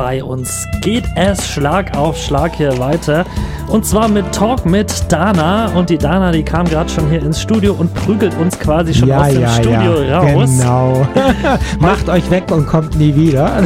bei uns geht es Schlag auf Schlag hier weiter. Und zwar mit Talk mit Dana. Und die Dana, die kam gerade schon hier ins Studio und prügelt uns quasi schon ja, aus dem ja, Studio ja, raus. Genau. Macht euch weg und kommt nie wieder.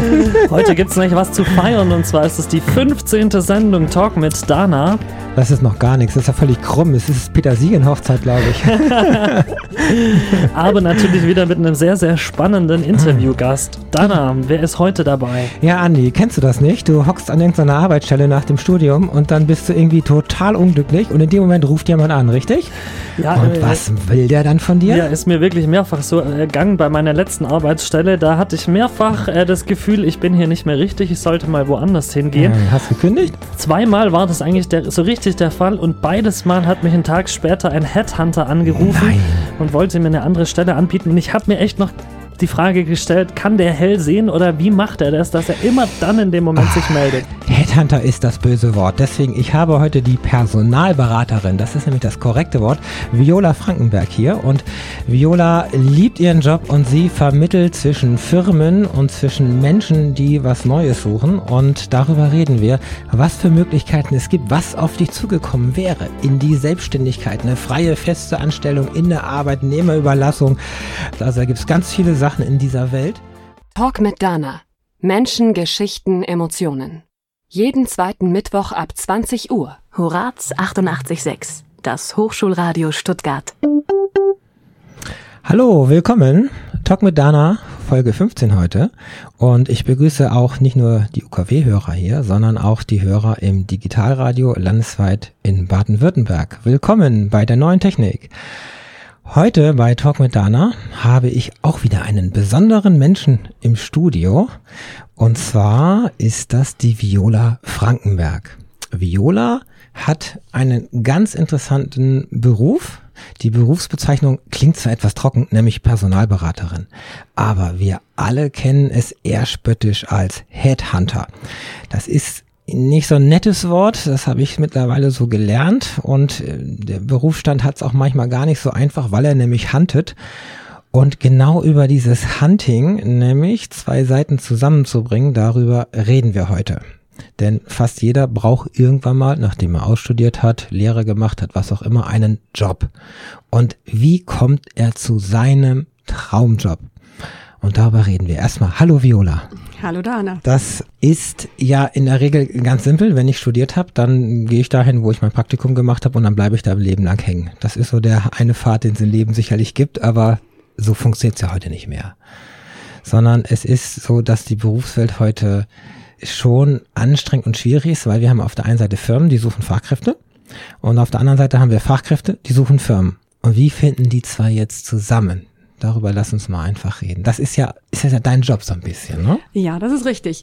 Heute gibt es nämlich was zu feiern. Und zwar ist es die 15. Sendung Talk mit Dana. Das ist noch gar nichts. Das ist ja völlig krumm. Es ist Petersilien-Hochzeit, glaube ich. Aber natürlich wieder mit einem sehr, sehr spannenden Interviewgast. Dana, wer ist heute dabei? Ja, Andi, kennst du das nicht? Du hockst an irgendeiner Arbeitsstelle nach dem Studium und dann bist du irgendwie total unglücklich und in dem Moment ruft jemand an, richtig? Ja, und äh, was will der dann von dir? Ja, ist mir wirklich mehrfach so ergangen bei meiner letzten Arbeitsstelle. Da hatte ich mehrfach äh, das Gefühl, ich bin hier nicht mehr richtig, ich sollte mal woanders hingehen. Äh, hast du gekündigt? Zweimal war das eigentlich der, so richtig der Fall und beides Mal hat mich einen Tag später ein Headhunter angerufen Nein. und wollte mir eine andere Stelle anbieten. Und ich habe mir echt noch die Frage gestellt, kann der hell sehen oder wie macht er das, dass er immer dann in dem Moment sich meldet? Headhunter ist das böse Wort. Deswegen, ich habe heute die Personalberaterin, das ist nämlich das korrekte Wort, Viola Frankenberg hier. Und Viola liebt ihren Job und sie vermittelt zwischen Firmen und zwischen Menschen, die was Neues suchen. Und darüber reden wir, was für Möglichkeiten es gibt, was auf dich zugekommen wäre in die Selbstständigkeit, eine freie, feste Anstellung in der Arbeitnehmerüberlassung. Also da gibt es ganz viele Sachen in dieser Welt. Talk mit Dana. Menschen, Geschichten, Emotionen. Jeden zweiten Mittwoch ab 20 Uhr. Horaz 88.6, das Hochschulradio Stuttgart. Hallo, willkommen. Talk mit Dana, Folge 15 heute. Und ich begrüße auch nicht nur die UKW-Hörer hier, sondern auch die Hörer im Digitalradio landesweit in Baden-Württemberg. Willkommen bei der neuen Technik. Heute bei Talk mit Dana habe ich auch wieder einen besonderen Menschen im Studio. Und zwar ist das die Viola Frankenberg. Viola hat einen ganz interessanten Beruf. Die Berufsbezeichnung klingt zwar etwas trocken, nämlich Personalberaterin. Aber wir alle kennen es eher spöttisch als Headhunter. Das ist nicht so ein nettes Wort, das habe ich mittlerweile so gelernt und äh, der Berufsstand hat es auch manchmal gar nicht so einfach, weil er nämlich huntet. Und genau über dieses Hunting, nämlich zwei Seiten zusammenzubringen, darüber reden wir heute. Denn fast jeder braucht irgendwann mal, nachdem er ausstudiert hat, Lehre gemacht hat, was auch immer, einen Job. Und wie kommt er zu seinem Traumjob? Und darüber reden wir. Erstmal, hallo Viola. Hallo Dana. Das ist ja in der Regel ganz simpel. Wenn ich studiert habe, dann gehe ich dahin, wo ich mein Praktikum gemacht habe und dann bleibe ich da im Leben lang hängen. Das ist so der eine Pfad, den es im Leben sicherlich gibt, aber so funktioniert es ja heute nicht mehr. Sondern es ist so, dass die Berufswelt heute schon anstrengend und schwierig ist, weil wir haben auf der einen Seite Firmen, die suchen Fachkräfte und auf der anderen Seite haben wir Fachkräfte, die suchen Firmen. Und wie finden die zwei jetzt zusammen? Darüber lass uns mal einfach reden. Das ist ja, ist ja dein Job so ein bisschen, ne? Ja, das ist richtig.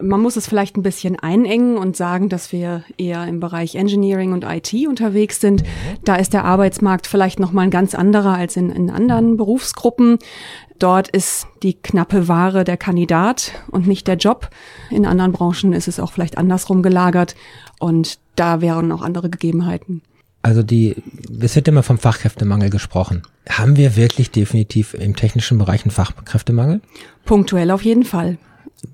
Man muss es vielleicht ein bisschen einengen und sagen, dass wir eher im Bereich Engineering und IT unterwegs sind. Da ist der Arbeitsmarkt vielleicht noch mal ein ganz anderer als in, in anderen Berufsgruppen. Dort ist die knappe Ware der Kandidat und nicht der Job. In anderen Branchen ist es auch vielleicht andersrum gelagert und da wären auch andere Gegebenheiten. Also die, es wird immer vom Fachkräftemangel gesprochen. Haben wir wirklich definitiv im technischen Bereich einen Fachkräftemangel? Punktuell auf jeden Fall.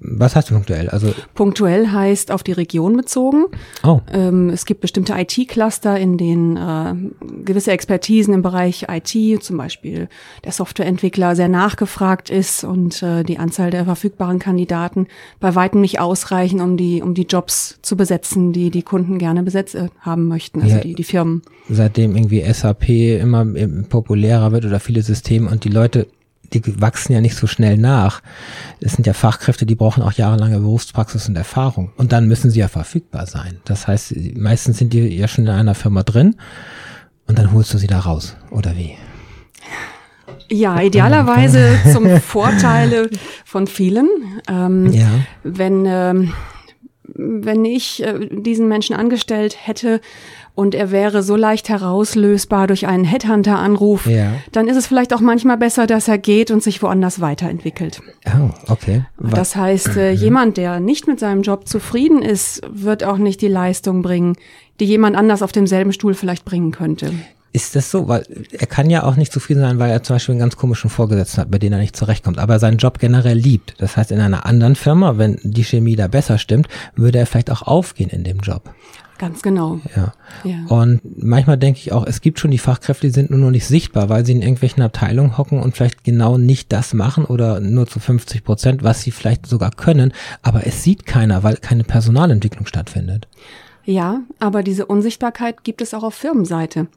Was heißt punktuell? Also Punktuell heißt auf die Region bezogen. Oh. Ähm, es gibt bestimmte IT-Cluster, in denen äh, gewisse Expertisen im Bereich IT, zum Beispiel der Softwareentwickler, sehr nachgefragt ist und äh, die Anzahl der verfügbaren Kandidaten bei weitem nicht ausreichen, um die, um die Jobs zu besetzen, die die Kunden gerne besetzt äh, haben möchten, also Ja. die, die Firmen. seitdem irgendwie SAP immer populärer wird oder viele Systeme und die Leute, die wachsen ja nicht so schnell nach. Es sind ja Fachkräfte, die brauchen auch jahrelange Berufspraxis und Erfahrung. Und dann müssen sie ja verfügbar sein. Das heißt, meistens sind die ja schon in einer Firma drin und dann holst du sie da raus. Oder wie? Ja, idealerweise zum Vorteile von vielen. Ähm, Ja. wenn, ähm, wenn ich äh, diesen Menschen angestellt hätte und er wäre so leicht herauslösbar durch einen Headhunter-Anruf, Ja. dann ist es vielleicht auch manchmal besser, dass er geht und sich woanders weiterentwickelt. Oh, okay. Wa- Das heißt, äh, jemand, der nicht mit seinem Job zufrieden ist, wird auch nicht die Leistung bringen, die jemand anders auf demselben Stuhl vielleicht bringen könnte. Ist das so? Weil er kann ja auch nicht zufrieden sein, weil er zum Beispiel einen ganz komischen Vorgesetzten hat, bei dem er nicht zurechtkommt, aber seinen Job generell liebt. Das heißt, in einer anderen Firma, wenn die Chemie da besser stimmt, würde er vielleicht auch aufgehen in dem Job. Ganz genau. Ja. Ja. Und manchmal denke ich auch, es gibt schon die Fachkräfte, die sind nur noch nicht sichtbar, weil sie in irgendwelchen Abteilungen hocken und vielleicht genau nicht das machen oder nur zu 50 Prozent, was sie vielleicht sogar können. Aber es sieht keiner, weil keine Personalentwicklung stattfindet. Ja, aber diese Unsichtbarkeit gibt es auch auf Firmenseite.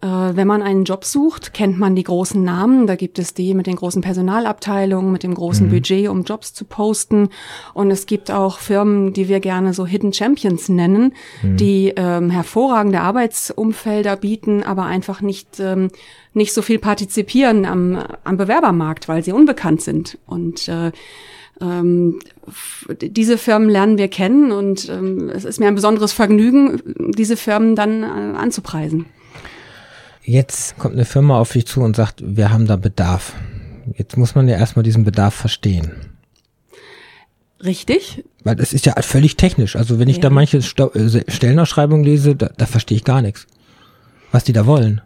Äh, wenn man einen Job sucht, kennt man die großen Namen. Da gibt es die mit den großen Personalabteilungen, mit dem großen Budget, um Jobs zu posten. Und es gibt auch Firmen, die wir gerne so Hidden Champions nennen, die ähm, hervorragende Arbeitsumfelder bieten, aber einfach nicht ähm, nicht so viel partizipieren am, am Bewerbermarkt, weil sie unbekannt sind. Und äh, ähm, diese Firmen lernen wir kennen und ähm, es ist mir ein besonderes Vergnügen, diese Firmen dann äh, anzupreisen. Jetzt kommt eine Firma auf dich zu und sagt, wir haben da Bedarf. Jetzt muss man ja erstmal diesen Bedarf verstehen. Richtig? Weil das ist ja völlig technisch. Also wenn ich Ja. da manche äh, Stellenausschreibungen lese, da, da verstehe ich gar nichts. Was die da wollen.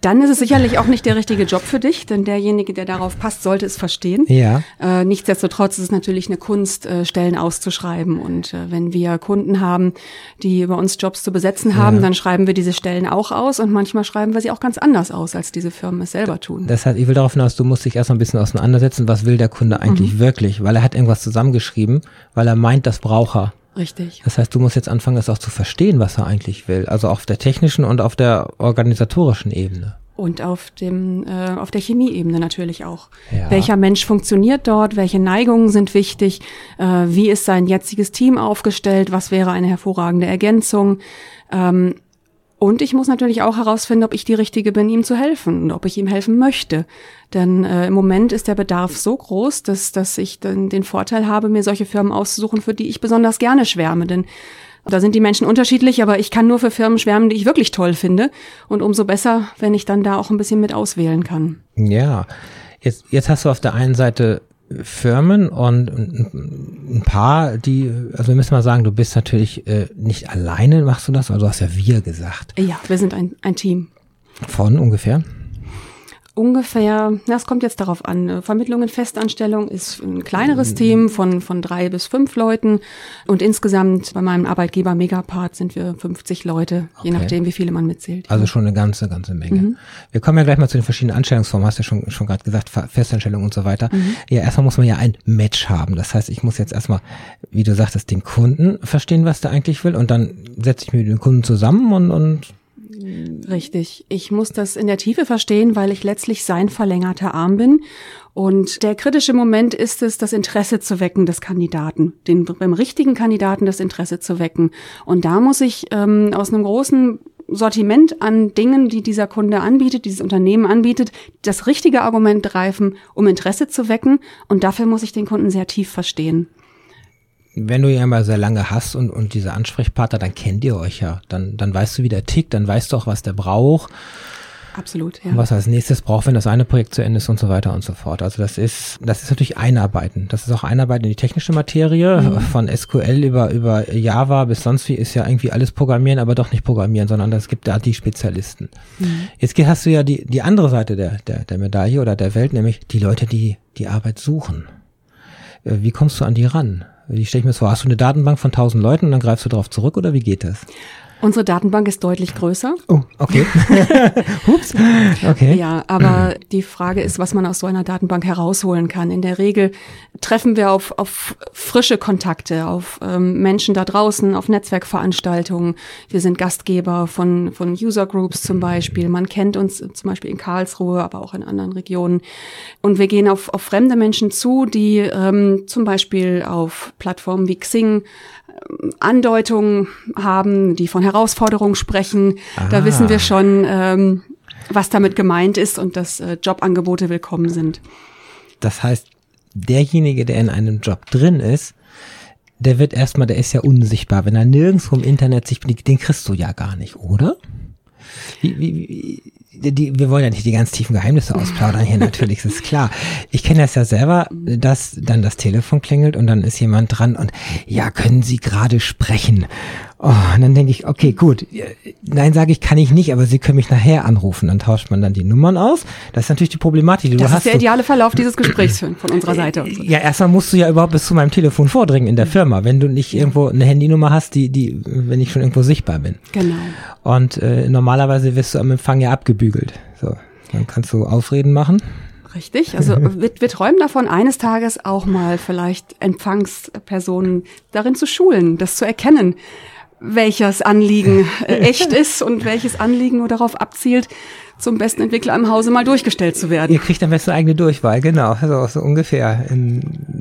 Dann ist es sicherlich auch nicht der richtige Job für dich, denn derjenige, der darauf passt, sollte es verstehen. Ja. Äh, nichtsdestotrotz ist es natürlich eine Kunst, äh, Stellen auszuschreiben. Und äh, wenn wir Kunden haben, die über uns Jobs zu besetzen haben, dann schreiben wir diese Stellen auch aus und manchmal schreiben wir sie auch ganz anders aus, als diese Firmen es selber tun. Das heißt, ich will darauf hinaus, du musst dich erstmal ein bisschen auseinandersetzen, was will der Kunde eigentlich wirklich, weil er hat irgendwas zusammengeschrieben, weil er meint, das braucht er. Richtig. Das heißt, du musst jetzt anfangen, das auch zu verstehen, was er eigentlich will. Also auf der technischen und auf der organisatorischen Ebene. Und auf dem, äh, auf der Chemieebene natürlich auch. Ja. Welcher Mensch funktioniert dort? Welche Neigungen sind wichtig? Äh, wie ist sein jetziges Team aufgestellt? Was wäre eine hervorragende Ergänzung? Ähm, und ich muss natürlich auch herausfinden, ob ich die Richtige bin, ihm zu helfen und ob ich ihm helfen möchte. Denn äh, im Moment ist der Bedarf so groß, dass, dass ich dann den Vorteil habe, mir solche Firmen auszusuchen, für die ich besonders gerne schwärme. Denn da sind die Menschen unterschiedlich, aber ich kann nur für Firmen schwärmen, die ich wirklich toll finde. Und umso besser, wenn ich dann da auch ein bisschen mit auswählen kann. Ja, jetzt, jetzt hast du auf der einen Seite Firmen und ein paar, die, also wir müssen mal sagen, du bist natürlich äh, nicht alleine, machst du das, also du hast ja wir gesagt. Ja, wir sind ein, ein Team. Von ungefähr? Ungefähr, na, es kommt jetzt darauf an. Vermittlung in Festanstellung ist ein kleineres Team von, von drei bis fünf Leuten. Und insgesamt bei meinem Arbeitgeber Megapart sind wir 50 Leute, je Okay. nachdem, wie viele man mitzählt. Also schon eine ganze, ganze Menge. Mhm. Wir kommen ja gleich mal zu den verschiedenen Anstellungsformen, hast du ja schon, schon gerade gesagt, Fe- Festanstellung und so weiter. Mhm. Ja, erstmal muss man ja ein Match haben. Das heißt, ich muss jetzt erstmal, wie du sagtest, den Kunden verstehen, was der eigentlich will und dann setze ich mich mit dem Kunden zusammen und, und Richtig. Ich muss das in der Tiefe verstehen, weil ich letztlich sein verlängerter Arm bin. Und der kritische Moment ist es, das Interesse zu wecken des Kandidaten, den beim richtigen Kandidaten das Interesse zu wecken. Und da muss ich ähm, aus einem großen Sortiment an Dingen, die dieser Kunde anbietet, dieses Unternehmen anbietet, das richtige Argument greifen, um Interesse zu wecken. Und dafür muss ich den Kunden sehr tief verstehen. Wenn du ihn einmal sehr lange hast und, und diese Ansprechpartner, dann kennt ihr euch ja. Dann, dann weißt du, wie der tickt, dann weißt du auch, was der braucht Absolut, ja. und was er als nächstes braucht, wenn das eine Projekt zu Ende ist und so weiter und so fort. Also das ist, das ist natürlich Einarbeiten. Das ist auch Einarbeiten in die technische Materie. Von SQL über, über Java bis sonst wie ist ja irgendwie alles Programmieren, aber doch nicht Programmieren, sondern es gibt da die Spezialisten. Jetzt geht- hast du ja die, die andere Seite der, der, der Medaille oder der Welt, nämlich die Leute, die die Arbeit suchen. Äh, Wie kommst du an die ran? Wie stelle ich mir das vor? Hast du eine Datenbank von tausend Leuten und dann greifst du darauf zurück oder wie geht das? Unsere Datenbank ist deutlich größer. Oh, okay. Ups. Okay. Ja, aber die Frage ist, was man aus so einer Datenbank herausholen kann. In der Regel treffen wir auf, auf frische Kontakte, auf ähm, Menschen da draußen, auf Netzwerkveranstaltungen. Wir sind Gastgeber von, von User Groups zum Beispiel. Man kennt uns zum Beispiel in Karlsruhe, aber auch in anderen Regionen. Und wir gehen auf, auf fremde Menschen zu, die ähm, zum Beispiel auf Plattformen wie Xing Andeutungen haben, die von Herausforderungen sprechen. Da Ah. wissen wir schon, ähm, was damit gemeint ist und dass äh, Jobangebote willkommen sind. Das heißt, derjenige, der in einem Job drin ist, der wird erstmal, der ist ja unsichtbar. Wenn er nirgendwo im Internet sich, den kriegst du ja gar nicht, oder? Wie, wie, wie, die, wir wollen ja nicht die ganz tiefen Geheimnisse ausplaudern hier natürlich, ist klar. Ich kenne das ja selber, dass dann das Telefon klingelt und dann ist jemand dran und ja, können Sie gerade sprechen? Oh, und dann denke ich, okay, gut. Nein, sage ich, kann ich nicht, aber Sie können mich nachher anrufen. Dann tauscht man dann die Nummern aus. Das ist natürlich die Problematik. Die das du ist der ideale Verlauf dieses Gesprächs von unserer Seite. So. Ja, erstmal musst du ja überhaupt bis zu meinem Telefon vordringen in der Firma, wenn du nicht irgendwo eine Handynummer hast, die, die, wenn ich schon irgendwo sichtbar bin. Genau. Und äh, normalerweise wirst du am Empfang ja abgebügelt. So, dann kannst du Ausreden machen. Richtig. Also wir, wir träumen davon, eines Tages auch mal vielleicht Empfangspersonen darin zu schulen, das zu erkennen welches Anliegen äh, echt ist und welches Anliegen nur darauf abzielt, zum besten Entwickler im Hause mal durchgestellt zu werden. Ihr kriegt am besten eigene Durchwahl, genau, so, so ungefähr.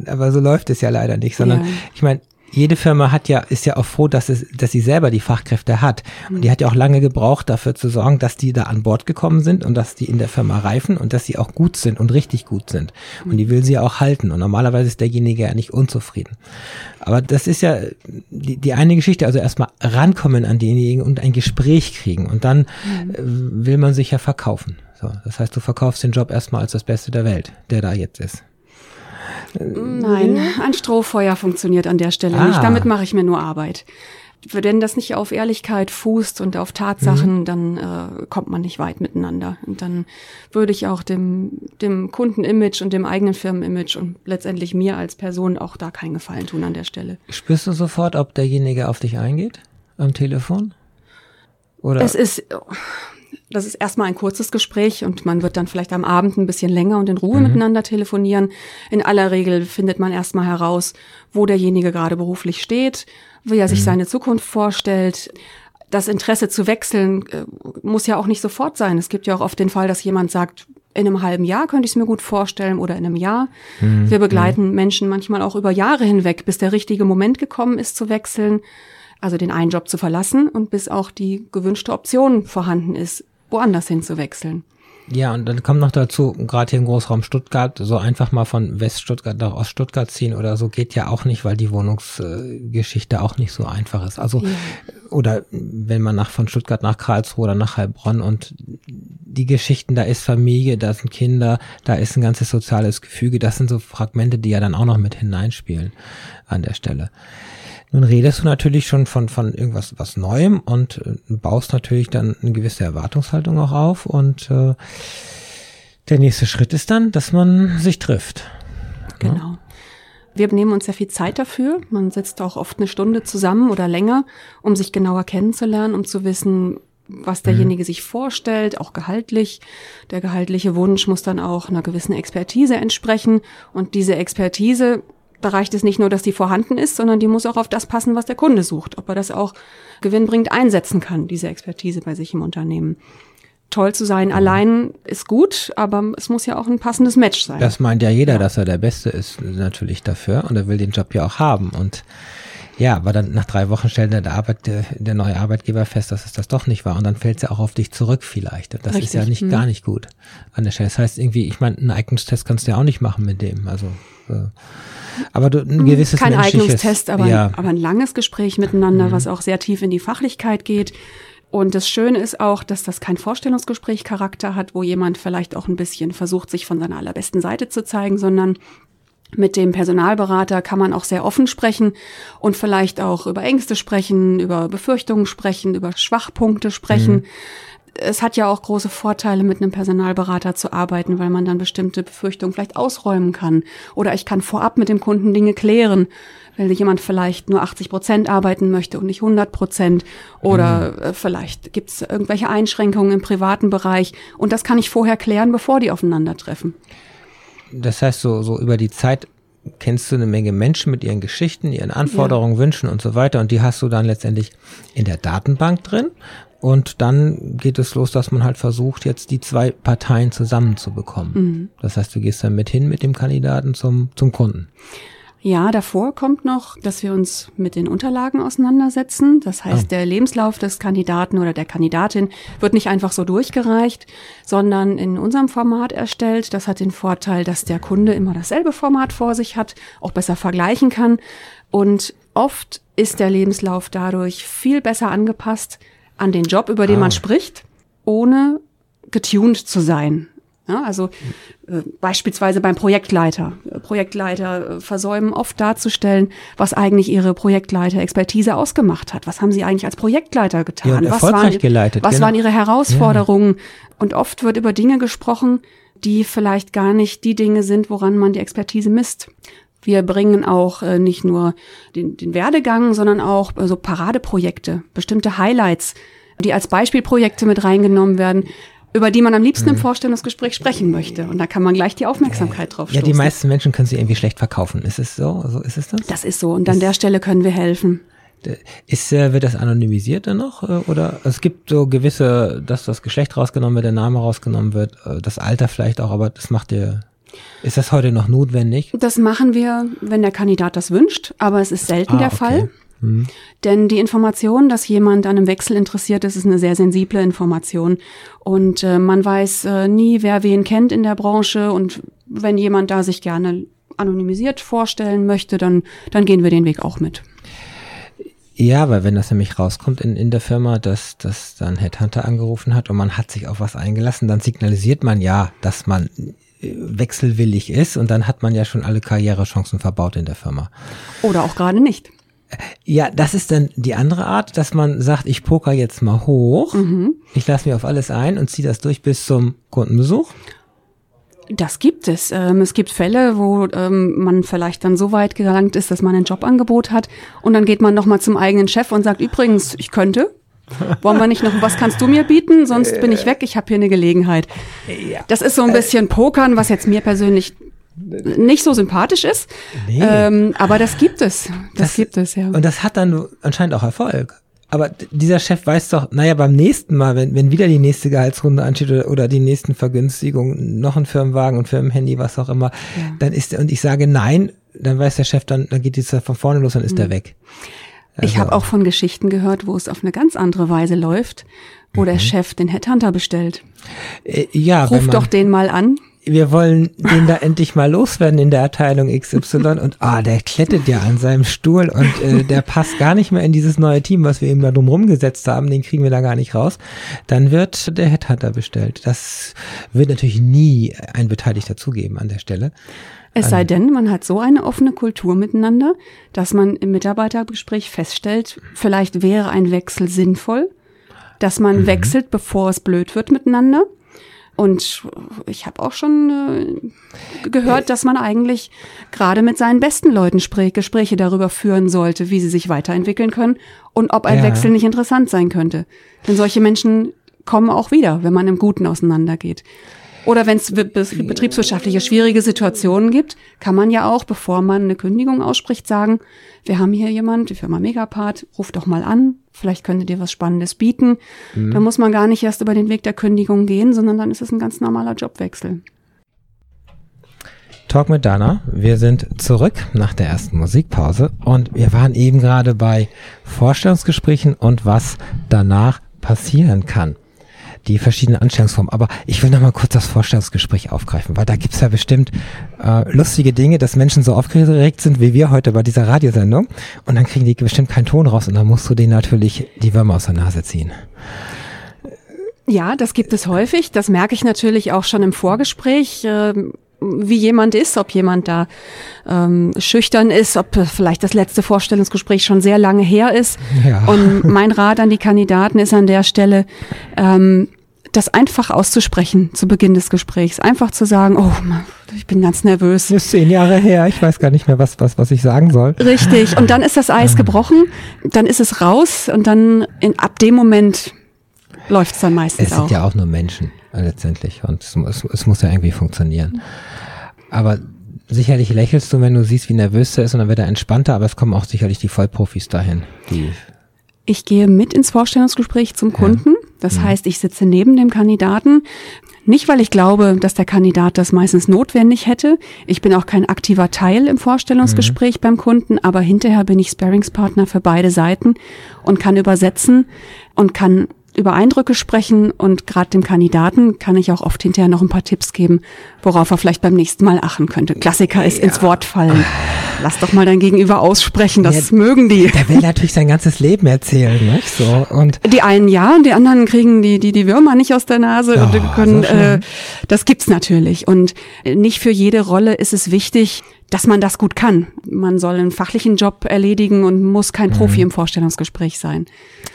Aber so läuft es ja leider nicht, sondern ja. ich meine, jede Firma hat ja, ist ja auch froh, dass es, dass sie selber die Fachkräfte hat. Und die hat ja auch lange gebraucht, dafür zu sorgen, dass die da an Bord gekommen sind und dass die in der Firma reifen und dass sie auch gut sind und richtig gut sind. Und die will sie ja auch halten. Und normalerweise ist derjenige ja nicht unzufrieden. Aber das ist ja die, die eine Geschichte, also erstmal rankommen an denjenigen und ein Gespräch kriegen. Und dann mhm. will man sich ja verkaufen. So, das heißt, du verkaufst den Job erstmal als das Beste der Welt, der da jetzt ist. Nein, ein Strohfeuer funktioniert an der Stelle ah. nicht. Damit mache ich mir nur Arbeit. Wenn das nicht auf Ehrlichkeit fußt und auf Tatsachen, mhm. dann äh, kommt man nicht weit miteinander. Und dann würde ich auch dem, dem Kundenimage und dem eigenen Firmenimage und letztendlich mir als Person auch da keinen Gefallen tun an der Stelle. Spürst du sofort, ob derjenige auf dich eingeht am Telefon? Oder? Es ist, das ist erstmal ein kurzes Gespräch und man wird dann vielleicht am Abend ein bisschen länger und in Ruhe mhm. miteinander telefonieren. In aller Regel findet man erstmal heraus, wo derjenige gerade beruflich steht, wie er sich mhm. seine Zukunft vorstellt. Das Interesse zu wechseln äh, muss ja auch nicht sofort sein. Es gibt ja auch oft den Fall, dass jemand sagt, in einem halben Jahr könnte ich es mir gut vorstellen oder in einem Jahr. Mhm. Wir begleiten mhm. Menschen manchmal auch über Jahre hinweg, bis der richtige Moment gekommen ist zu wechseln also den einen Job zu verlassen und bis auch die gewünschte Option vorhanden ist, woanders hinzuwechseln. Ja, und dann kommt noch dazu, gerade hier im Großraum Stuttgart, so einfach mal von Weststuttgart nach Oststuttgart ziehen oder so geht ja auch nicht, weil die Wohnungsgeschichte auch nicht so einfach ist. Also, ja. oder wenn man nach, von Stuttgart nach Karlsruhe oder nach Heilbronn und die Geschichten, da ist Familie, da sind Kinder, da ist ein ganzes soziales Gefüge, das sind so Fragmente, die ja dann auch noch mit hineinspielen an der Stelle. Nun redest du natürlich schon von, von irgendwas was Neuem und äh, baust natürlich dann eine gewisse Erwartungshaltung auch auf und äh, der nächste Schritt ist dann, dass man sich trifft. Genau. Ja? Wir nehmen uns sehr viel Zeit dafür. Man sitzt auch oft eine Stunde zusammen oder länger, um sich genauer kennenzulernen, um zu wissen, was derjenige mhm. sich vorstellt, auch gehaltlich. Der gehaltliche Wunsch muss dann auch einer gewissen Expertise entsprechen. Und diese Expertise da reicht es nicht nur, dass die vorhanden ist, sondern die muss auch auf das passen, was der Kunde sucht. Ob er das auch gewinnbringend einsetzen kann, diese Expertise bei sich im Unternehmen. Toll zu sein allein ist gut, aber es muss ja auch ein passendes Match sein. Das meint ja jeder, ja. dass er der Beste ist, natürlich dafür. Und er will den Job ja auch haben. Und ja, aber dann nach drei Wochen stellt der, Arbeit, der, der neue Arbeitgeber fest, dass es das doch nicht war. Und dann fällt es ja auch auf dich zurück vielleicht. Und das Richtig. ist ja nicht hm. gar nicht gut an der Stelle. Das heißt irgendwie, ich meine, einen Eignungstest kannst du ja auch nicht machen mit dem. Also äh, aber du, ein gewisses Kein Eignungstest, aber, ja. aber ein langes Gespräch miteinander, mhm. was auch sehr tief in die Fachlichkeit geht. Und das Schöne ist auch, dass das kein Vorstellungsgespräch Charakter hat, wo jemand vielleicht auch ein bisschen versucht, sich von seiner allerbesten Seite zu zeigen, sondern mit dem Personalberater kann man auch sehr offen sprechen und vielleicht auch über Ängste sprechen, über Befürchtungen sprechen, über Schwachpunkte sprechen. Mhm es hat ja auch große Vorteile, mit einem Personalberater zu arbeiten, weil man dann bestimmte Befürchtungen vielleicht ausräumen kann. Oder ich kann vorab mit dem Kunden Dinge klären, weil jemand vielleicht nur 80 Prozent arbeiten möchte und nicht 100 Prozent. Oder mhm. Äh, vielleicht gibt es irgendwelche Einschränkungen im privaten Bereich. Und das kann ich vorher klären, bevor die aufeinandertreffen. Das heißt, so, so über die Zeit kennst du eine Menge Menschen mit ihren Geschichten, ihren Anforderungen, ja. Wünschen und so weiter. Und die hast du dann letztendlich in der Datenbank drin. Und dann geht es los, dass man halt versucht, jetzt die zwei Parteien zusammenzubekommen. Mhm. Das heißt, du gehst dann mit hin mit dem Kandidaten zum, zum Kunden. Ja, davor kommt noch, dass wir uns mit den Unterlagen auseinandersetzen. Das heißt, oh. der Lebenslauf des Kandidaten oder der Kandidatin wird nicht einfach so durchgereicht, sondern in unserem Format erstellt. Das hat den Vorteil, dass der Kunde immer dasselbe Format vor sich hat, auch besser vergleichen kann. Und oft ist der Lebenslauf dadurch viel besser angepasst an den Job, über den ah. man spricht, ohne getuned zu sein. Ja, also äh, beispielsweise beim Projektleiter. Projektleiter äh, versäumen oft darzustellen, was eigentlich ihre Projektleiter-Expertise ausgemacht hat. Was haben sie eigentlich als Projektleiter getan? Ja, was waren, geleitet, was genau. waren ihre Herausforderungen? Und oft wird über Dinge gesprochen, die vielleicht gar nicht die Dinge sind, woran man die Expertise misst. Wir bringen auch äh, nicht nur den, den Werdegang, sondern auch äh, so Paradeprojekte, bestimmte Highlights, die als Beispielprojekte mit reingenommen werden, über die man am liebsten Mhm. im Vorstellungsgespräch sprechen möchte. Und da kann man gleich die Aufmerksamkeit drauf Ja, stoßen. die meisten Menschen können sie irgendwie schlecht verkaufen. Ist es so? So ist es das? das ist so. Und an der Stelle können wir helfen. Ist, äh, wird das anonymisiert dann noch? äh, Oder es gibt so gewisse, dass das Geschlecht rausgenommen wird, der Name rausgenommen wird, äh, das Alter vielleicht auch, aber das macht ihr. Ist das heute noch notwendig? Das machen wir, wenn der Kandidat das wünscht, aber es ist selten Ah, der okay. Fall. Denn die Information, dass jemand an einem Wechsel interessiert ist, ist eine sehr sensible Information. Und äh, man weiß äh, nie, wer wen kennt in der Branche. Und wenn jemand da sich gerne anonymisiert vorstellen möchte, dann, dann gehen wir den Weg auch mit. Ja, weil wenn das nämlich rauskommt in, in der Firma, dass, dass dann Headhunter angerufen hat und man hat sich auf was eingelassen, dann signalisiert man ja, dass man äh, wechselwillig ist und dann hat man ja schon alle Karrierechancen verbaut in der Firma. Oder auch gerade nicht. Ja, das ist dann die andere Art, dass man sagt, ich poker jetzt mal hoch, ich lasse mich auf alles ein und ziehe das durch bis zum Kundenbesuch. Das gibt es. Ähm, es gibt Fälle, wo ähm, man vielleicht dann so weit gelangt ist, dass man ein Jobangebot hat und dann geht man nochmal zum eigenen Chef und sagt, übrigens, ich könnte. Wollen wir nicht noch, was kannst du mir bieten? Sonst bin ich weg, ich habe hier eine Gelegenheit. Das ist so ein bisschen Pokern, was jetzt mir persönlich nicht so sympathisch ist. Nee. Ähm, aber das gibt es. Das, gibt es, ja. Und das hat dann anscheinend auch Erfolg. Aber dieser Chef weiß doch, naja, beim nächsten Mal, wenn, wenn wieder die nächste Gehaltsrunde ansteht oder, oder die nächsten Vergünstigungen, noch ein Firmenwagen und Firmenhandy, was auch immer, dann ist, und ich sage nein, dann weiß der Chef, dann, dann geht die von vorne los und ist Mhm. der weg. Ich habe auch von Geschichten gehört, wo es auf eine ganz andere Weise läuft, wo der Chef den Headhunter bestellt. Äh, ja, Ruf doch den mal an. Wir wollen den da endlich mal loswerden in der Abteilung XY und ah, der klettert ja an seinem Stuhl und äh, der passt gar nicht mehr in dieses neue Team, was wir ihm da drum rumgesetzt haben, den kriegen wir da gar nicht raus. Dann wird der Headhunter bestellt. Das wird natürlich nie ein Beteiligter zugeben an der Stelle. Es sei denn, man hat so eine offene Kultur miteinander, dass man im Mitarbeitergespräch feststellt, vielleicht wäre ein Wechsel sinnvoll, dass man wechselt, bevor es blöd wird miteinander. Und ich habe auch schon äh, gehört, dass man eigentlich gerade mit seinen besten Leuten spr Gespräche darüber führen sollte, wie sie sich weiterentwickeln können und ob ein Ja. Wechsel nicht interessant sein könnte. Denn solche Menschen kommen auch wieder, wenn man im Guten auseinandergeht. Oder wenn es betriebswirtschaftliche schwierige Situationen gibt, kann man ja auch, bevor man eine Kündigung ausspricht, sagen, wir haben hier jemand, die Firma Megapart, ruf doch mal an, vielleicht könnte dir was Spannendes bieten. Da muss man gar nicht erst über den Weg der Kündigung gehen, sondern dann ist es ein ganz normaler Jobwechsel. Talk mit Dana. Wir sind zurück nach der ersten Musikpause und wir waren eben gerade bei Vorstellungsgesprächen und was danach passieren kann. Die verschiedenen Anstellungsformen. Aber ich will noch mal kurz das Vorstellungsgespräch aufgreifen, weil da gibt's ja bestimmt äh, lustige Dinge, dass Menschen so aufgeregt sind wie wir heute bei dieser Radiosendung und dann kriegen die bestimmt keinen Ton raus und dann musst du denen natürlich die Würmer aus der Nase ziehen. Ja, das gibt es häufig. Das merke ich natürlich auch schon im Vorgespräch. Ähm, wie jemand ist, ob jemand da ähm, schüchtern ist, ob vielleicht das letzte Vorstellungsgespräch schon sehr lange her ist. Ja. Und mein Rat an die Kandidaten ist an der Stelle, ähm, das einfach auszusprechen zu Beginn des Gesprächs. Einfach zu sagen, oh, Mann, ich bin ganz nervös. Das ist zehn Jahre her, ich weiß gar nicht mehr, was, was, was ich sagen soll. Richtig. Und dann ist das Eis gebrochen, dann ist es raus und dann in, ab dem Moment läuft es dann meistens Es sind auch. ja auch nur Menschen letztendlich und es, muss- es muss ja irgendwie funktionieren. Aber sicherlich lächelst du, wenn du siehst, wie nervös er ist und dann wird er entspannter, aber es kommen auch sicherlich die Vollprofis dahin. Die, Ich gehe mit ins Vorstellungsgespräch zum Kunden. Das heißt, ich sitze neben dem Kandidaten. Nicht, weil ich glaube, dass der Kandidat das meistens notwendig hätte. Ich bin auch kein aktiver Teil im Vorstellungsgespräch beim Kunden, aber hinterher bin ich Sparringspartner für beide Seiten und kann übersetzen und kann über Eindrücke sprechen und gerade dem Kandidaten kann ich auch oft hinterher noch ein paar Tipps geben, worauf er vielleicht beim nächsten Mal achten könnte. Klassiker ist ja. ins Wort fallen. Lass doch mal dein Gegenüber aussprechen, das ja, mögen die. Der will natürlich sein ganzes Leben erzählen, nicht so und die einen ja und die anderen kriegen die die die Würmer nicht aus der Nase oh, und können so äh, das gibt's natürlich und nicht für jede Rolle ist es wichtig, dass man das gut kann. Man soll einen fachlichen Job erledigen und muss kein Profi mhm. im Vorstellungsgespräch sein.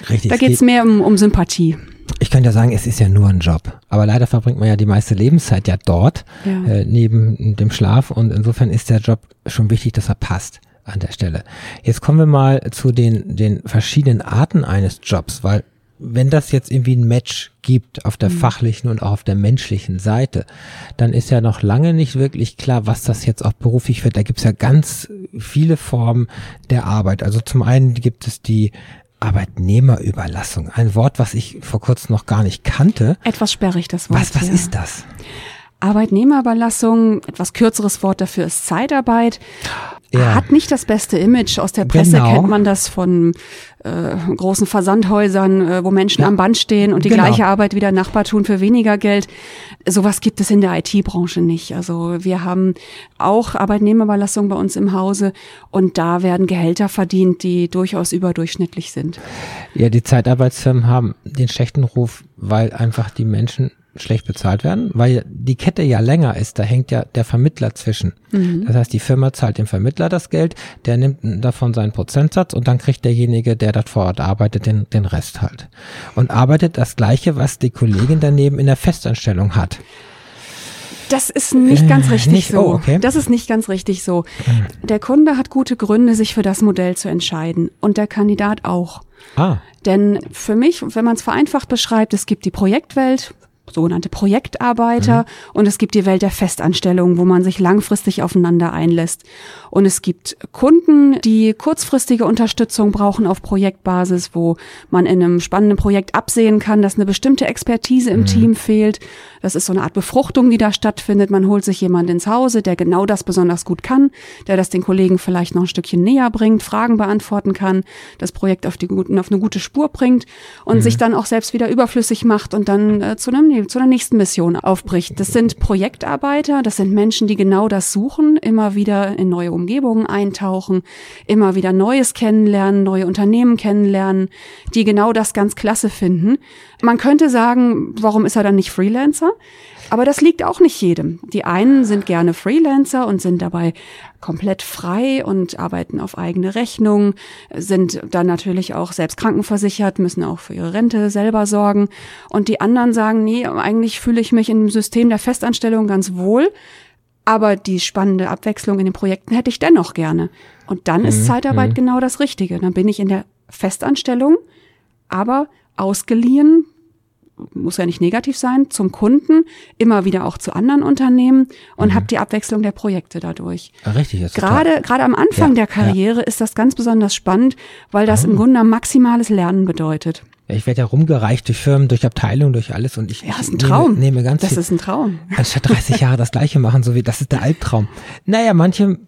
Richtig. Da geht's mehr um, um Sympathie. Ich könnte ja sagen, es ist ja nur ein Job. Aber leider verbringt man ja die meiste Lebenszeit ja dort, ja. Äh, neben dem Schlaf. Und insofern ist der Job schon wichtig, dass er passt an der Stelle. Jetzt kommen wir mal zu den, den verschiedenen Arten eines Jobs, weil wenn das jetzt irgendwie ein Match gibt auf der mhm. fachlichen und auch auf der menschlichen Seite, dann ist ja noch lange nicht wirklich klar, was das jetzt auch beruflich wird. Da gibt es ja ganz viele Formen der Arbeit. Also zum einen gibt es die Arbeitnehmerüberlassung. Ein Wort, was ich vor kurzem noch gar nicht kannte. Etwas sperrig, das Wort. Was, was ja. ist das? Arbeitnehmerüberlassung, etwas kürzeres Wort dafür ist Zeitarbeit ja. hat nicht das beste Image. Aus der Presse genau. kennt man das von äh, großen Versandhäusern, äh, wo Menschen ja. am Band stehen und die genau. gleiche Arbeit wie der Nachbar tun für weniger Geld. Sowas gibt es in der IT-Branche nicht. Also wir haben auch Arbeitnehmerüberlassung bei uns im Hause und da werden Gehälter verdient, die durchaus überdurchschnittlich sind. Ja, die Zeitarbeitsfirmen haben den schlechten Ruf, weil einfach die Menschen schlecht bezahlt werden, weil die Kette ja länger ist, da hängt ja der Vermittler zwischen. Mhm. Das heißt, die Firma zahlt dem Vermittler das Geld, der nimmt davon seinen Prozentsatz und dann kriegt derjenige, der dort vor Ort arbeitet, den, den Rest halt. Und arbeitet das Gleiche, was die Kollegin daneben in der Festanstellung hat. Das ist nicht ganz äh, richtig nicht, so. Oh, okay. Das ist nicht ganz richtig so. Mhm. Der Kunde hat gute Gründe, sich für das Modell zu entscheiden und der Kandidat auch. Ah. Denn für mich, wenn man es vereinfacht beschreibt, es gibt die Projektwelt, sogenannte Projektarbeiter mhm. und es gibt die Welt der Festanstellung, wo man sich langfristig aufeinander einlässt. Und es gibt Kunden, die kurzfristige Unterstützung brauchen auf Projektbasis, wo man in einem spannenden Projekt absehen kann, dass eine bestimmte Expertise im mhm. Team fehlt. Das ist so eine Art Befruchtung, die da stattfindet. Man holt sich jemand ins Hause, der genau das besonders gut kann, der das den Kollegen vielleicht noch ein Stückchen näher bringt, Fragen beantworten kann, das Projekt auf, die, auf eine gute Spur bringt und mhm. sich dann auch selbst wieder überflüssig macht und dann äh, zu einem zu einer nächsten Mission aufbricht. Das sind Projektarbeiter, das sind Menschen, die genau das suchen, immer wieder in neue Umgebungen eintauchen, immer wieder Neues kennenlernen, neue Unternehmen kennenlernen, die genau das ganz klasse finden. Man könnte sagen, warum ist er dann nicht Freelancer? Aber das liegt auch nicht jedem. Die einen sind gerne Freelancer und sind dabei komplett frei und arbeiten auf eigene Rechnung, sind dann natürlich auch selbst krankenversichert, müssen auch für ihre Rente selber sorgen. Und die anderen sagen, nee, eigentlich fühle ich mich im System der Festanstellung ganz wohl. Aber die spannende Abwechslung in den Projekten hätte ich dennoch gerne. Und dann ist mhm. Zeitarbeit mhm. genau das Richtige. Dann bin ich in der Festanstellung, aber ausgeliehen muss ja nicht negativ sein, zum Kunden, immer wieder auch zu anderen Unternehmen und mhm. habe die Abwechslung der Projekte dadurch. Richtig, ist gerade gerade am Anfang ja, der Karriere ja. ist das ganz besonders spannend, weil das oh. im Grunde maximales Lernen bedeutet. Ich werde ja rumgereicht durch Firmen, durch Abteilungen, durch alles und ich, ja, ist ein Traum. Nehme, nehme ganz das ist ein Traum. Anstatt 30 Jahre das Gleiche machen, so wie das ist der Albtraum. Naja, manche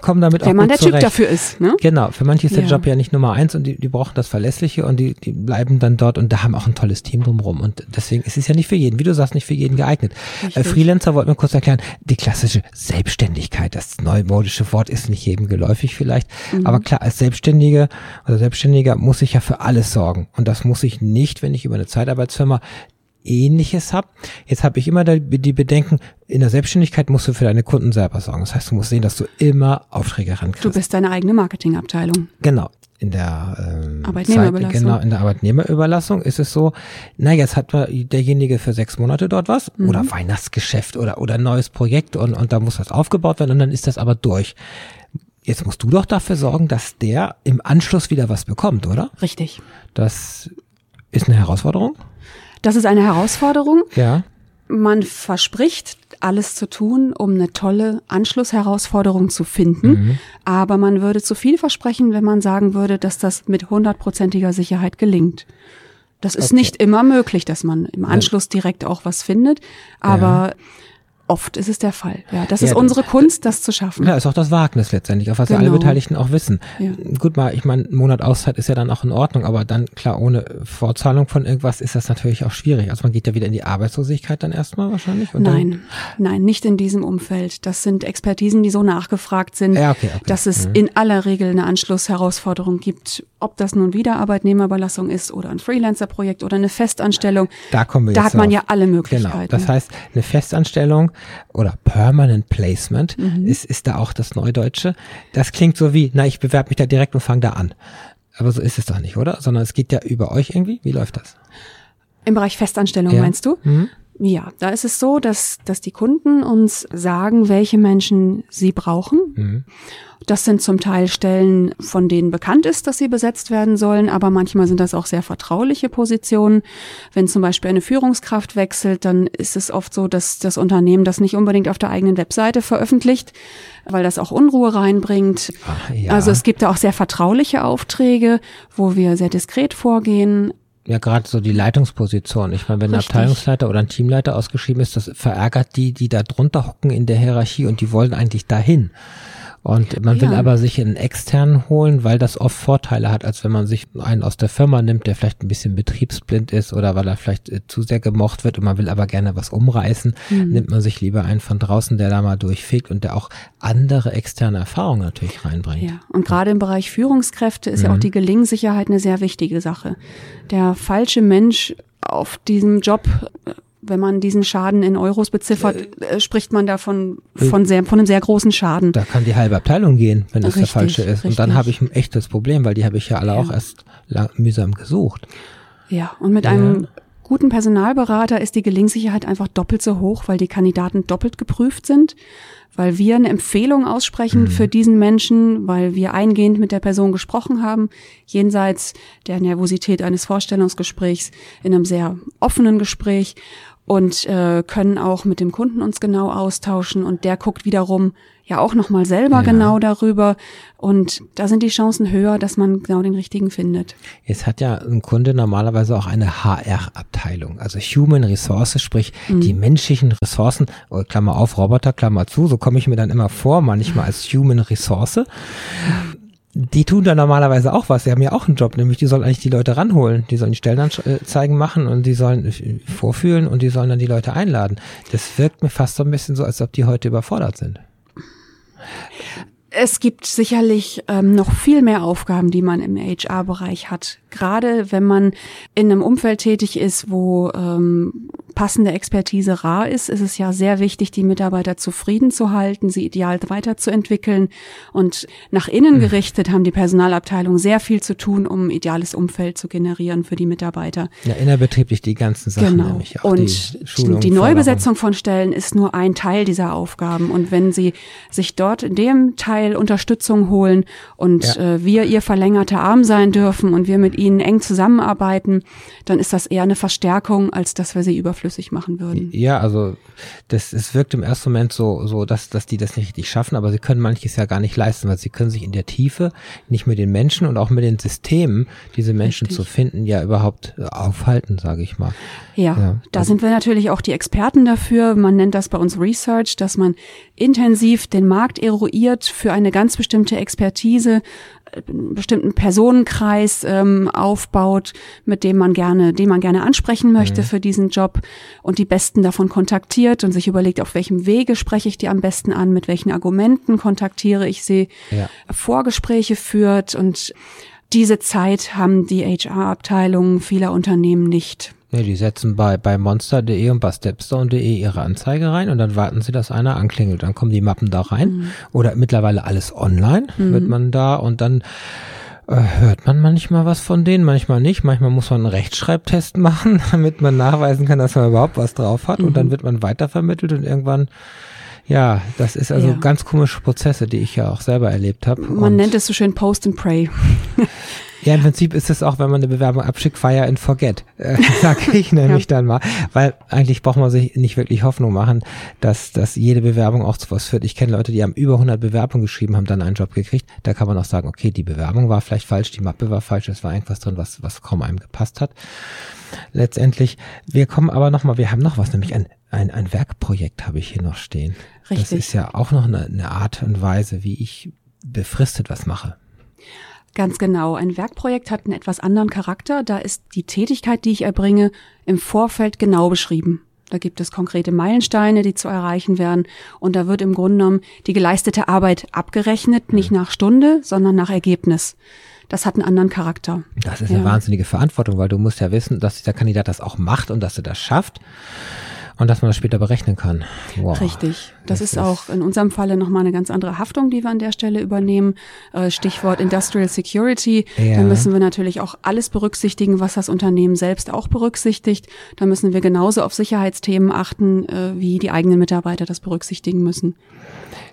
kommen damit Wenn auch man der zurecht. Typ dafür ist, ne? Genau, für manche ist ja. der Job ja nicht Nummer eins und die, die brauchen das Verlässliche und die, die bleiben dann dort und da haben auch ein tolles Team drumherum und deswegen ist es ja nicht für jeden, wie du sagst, nicht für jeden geeignet. Äh, Freelancer wollten wir kurz erklären, die klassische Selbstständigkeit, das neumodische Wort ist nicht jedem geläufig vielleicht, mhm. aber klar, als Selbstständige oder Selbstständiger muss ich ja für alles sorgen und das muss ich nicht, wenn ich über eine Zeitarbeitsfirma ähnliches habe. Jetzt habe ich immer die Bedenken, in der Selbstständigkeit musst du für deine Kunden selber sorgen. Das heißt, du musst sehen, dass du immer Aufträge rankriegst. Du bist deine eigene Marketingabteilung. Genau. In der ähm, Arbeitnehmerüberlassung. Zeit, genau, in der Arbeitnehmerüberlassung ist es so, na, jetzt hat derjenige für sechs Monate dort was mhm. oder Weihnachtsgeschäft oder, oder neues Projekt und, und da muss was aufgebaut werden und dann ist das aber durch. Jetzt musst du doch dafür sorgen, dass der im Anschluss wieder was bekommt, oder? Richtig. Das ist eine Herausforderung? Das ist eine Herausforderung. Ja. Man verspricht, alles zu tun, um eine tolle Anschlussherausforderung zu finden. Mhm. Aber man würde zu viel versprechen, wenn man sagen würde, dass das mit hundertprozentiger Sicherheit gelingt. Das ist okay. nicht immer möglich, dass man im Anschluss direkt auch was findet. Aber Oft ist es der Fall. Ja, das Ja, ist unsere Kunst, das zu schaffen. Ja, ist auch das Wagnis letztendlich, auf was ja alle Genau. Beteiligten auch wissen. Ja. Gut mal, ich meine, ein Monat Auszeit ist ja dann auch in Ordnung, aber dann, klar, ohne Vorzahlung von irgendwas ist das natürlich auch schwierig. Also man geht ja wieder in die Arbeitslosigkeit dann erstmal wahrscheinlich. Nein, nein, nicht in diesem Umfeld. Das sind Expertisen, die so nachgefragt sind, Ja, okay, okay. dass es in aller Regel eine Anschlussherausforderung gibt. Ob das nun wieder Arbeitnehmerüberlassung ist oder ein Freelancer-Projekt oder eine Festanstellung. Da kommen wir Da jetzt hat man drauf. ja alle Genau. Möglichkeiten. Das heißt, eine Festanstellung oder Permanent Placement Mhm. ist, ist da auch das Neudeutsche. Das klingt so wie, na, ich bewerbe mich da direkt und fange da an. Aber so ist es doch nicht, oder? Sondern es geht ja über euch irgendwie. Wie läuft das? Im Bereich Festanstellung Ja. meinst du? Mhm. Ja, da ist es so, dass, dass die Kunden uns sagen, welche Menschen sie brauchen. Mhm. Das sind zum Teil Stellen, von denen bekannt ist, dass sie besetzt werden sollen, aber manchmal sind das auch sehr vertrauliche Positionen. Wenn zum Beispiel eine Führungskraft wechselt, dann ist es oft so, dass das Unternehmen das nicht unbedingt auf der eigenen Webseite veröffentlicht, weil das auch Unruhe reinbringt. Ah, ja. Also es gibt da auch sehr vertrauliche Aufträge, wo wir sehr diskret vorgehen. Ja, gerade so die Leitungsposition. Ich meine, wenn ein Richtig. Abteilungsleiter oder ein Teamleiter ausgeschrieben ist, das verärgert die, die da drunter hocken in der Hierarchie und die wollen eigentlich dahin. Und man will Ja. aber sich einen externen holen, weil das oft Vorteile hat, als wenn man sich einen aus der Firma nimmt, der vielleicht ein bisschen betriebsblind ist oder weil er vielleicht äh, zu sehr gemocht wird und man will aber gerne was umreißen, Mhm. nimmt man sich lieber einen von draußen, der da mal durchfegt und der auch andere externe Erfahrungen natürlich reinbringt. Ja, und gerade im Bereich Führungskräfte ist ja auch die Gelingsicherheit eine sehr wichtige Sache. Der falsche Mensch auf diesem Job, äh, wenn man diesen Schaden in Euros beziffert, äh, spricht man davon von sehr, von einem sehr großen Schaden. Da kann die halbe Abteilung gehen, wenn das der Richtig, falsche ist. Und dann richtig. habe ich ein echtes Problem, weil die habe ich ja alle auch erst lang, mühsam gesucht. Ja, und mit einem guten Personalberater ist die Gelingsicherheit einfach doppelt so hoch, weil die Kandidaten doppelt geprüft sind, weil wir eine Empfehlung aussprechen für diesen Menschen, weil wir eingehend mit der Person gesprochen haben, jenseits der Nervosität eines Vorstellungsgesprächs, in einem sehr offenen Gespräch und äh, können auch mit dem Kunden uns genau austauschen und der guckt wiederum ja auch noch mal selber Ja. genau darüber und da sind die Chancen höher, dass man genau den richtigen findet. Jetzt hat ja ein Kunde normalerweise auch eine HR-Abteilung, also Human Resources, sprich die menschlichen Ressourcen, oh, Klammer auf, Roboter, Klammer zu, so komme ich mir dann immer vor, manchmal als Human Resource. Die tun da normalerweise auch was. Sie haben ja auch einen Job, nämlich die sollen eigentlich die Leute ranholen. Die sollen die Stellenanzeigen machen und die sollen äh, vorfühlen und die sollen dann die Leute einladen. Das wirkt mir fast so ein bisschen so, als ob die heute überfordert sind. Es gibt sicherlich ähm, noch viel mehr Aufgaben, die man im HR-Bereich hat. Gerade wenn man in einem Umfeld tätig ist, wo ähm, passende Expertise rar ist, ist es ja sehr wichtig, die Mitarbeiter zufrieden zu halten, sie ideal weiterzuentwickeln. Und nach innen gerichtet haben die Personalabteilungen sehr viel zu tun, um ein ideales Umfeld zu generieren für die Mitarbeiter. Ja, innerbetrieblich die ganzen Sachen Genau. nämlich auch. Und die, die, Schulung, die Förderung. Neubesetzung von Stellen ist nur ein Teil dieser Aufgaben. Und wenn Sie sich dort in dem Teil Unterstützung holen und Ja. äh, wir Ihr verlängerter Arm sein dürfen und wir mit Ihnen eng zusammenarbeiten, dann ist das eher eine Verstärkung, als dass wir sie überflüssig machen würden. Ja, also das, es wirkt im ersten Moment so, so dass, dass die das nicht richtig schaffen, aber sie können manches ja gar nicht leisten, weil sie können sich in der Tiefe nicht mit den Menschen und auch mit den Systemen, diese Menschen Richtig. zu finden, ja überhaupt äh, aufhalten, sage ich mal. Ja, Ja, da also- sind wir natürlich auch die Experten dafür. Man nennt das bei uns Research, dass man intensiv den Markt eruiert für eine ganz bestimmte Expertise, einen bestimmten Personenkreis ähm, aufbaut, mit dem man gerne, den man gerne ansprechen möchte für diesen Job und die Besten davon kontaktiert und sich überlegt, auf welchem Wege spreche ich die am besten an, mit welchen Argumenten kontaktiere ich sie, Ja. Vorgespräche führt und diese Zeit haben die HR-Abteilungen vieler Unternehmen nicht. Nee, die setzen bei, bei monster.de und bei stepstone.de ihre Anzeige rein und dann warten sie, dass einer anklingelt. Dann kommen die Mappen da rein. Mhm. Oder mittlerweile alles online wird man da und dann äh, hört man manchmal was von denen, manchmal nicht. Manchmal muss man einen Rechtschreibtest machen, damit man nachweisen kann, dass man überhaupt was drauf hat. Und Mhm. dann wird man weitervermittelt und irgendwann, ja, das ist also Ja. ganz komische Prozesse, die ich ja auch selber erlebt habe. Man nennt es so schön Post and Pray. Ja, im Prinzip ist es auch, wenn man eine Bewerbung abschickt, fire and forget, äh, sage ich nämlich ja. dann mal, weil eigentlich braucht man sich nicht wirklich Hoffnung machen, dass, dass jede Bewerbung auch zu was führt. Ich kenne Leute, die haben über 100 Bewerbungen geschrieben, haben dann einen Job gekriegt. Da kann man auch sagen, okay, die Bewerbung war vielleicht falsch, die Mappe war falsch, es war irgendwas drin, was, was kaum einem gepasst hat. Letztendlich, wir kommen aber nochmal, wir haben noch was, nämlich ein, ein, ein Werkprojekt habe ich hier noch stehen. Richtig. Das ist ja auch noch eine, eine Art und Weise, wie ich befristet was mache. Ganz genau. Ein Werkprojekt hat einen etwas anderen Charakter. Da ist die Tätigkeit, die ich erbringe, im Vorfeld genau beschrieben. Da gibt es konkrete Meilensteine, die zu erreichen werden. Und da wird im Grunde genommen die geleistete Arbeit abgerechnet, nicht nach Stunde, sondern nach Ergebnis. Das hat einen anderen Charakter. Das ist ja. eine wahnsinnige Verantwortung, weil du musst ja wissen, dass dieser Kandidat das auch macht und dass er das schafft und dass man das später berechnen kann. Wow. Richtig. Das, das ist, ist auch in unserem Falle nochmal eine ganz andere Haftung, die wir an der Stelle übernehmen. Äh, Stichwort Industrial Security. Ja. Da müssen wir natürlich auch alles berücksichtigen, was das Unternehmen selbst auch berücksichtigt. Da müssen wir genauso auf Sicherheitsthemen achten, äh, wie die eigenen Mitarbeiter das berücksichtigen müssen.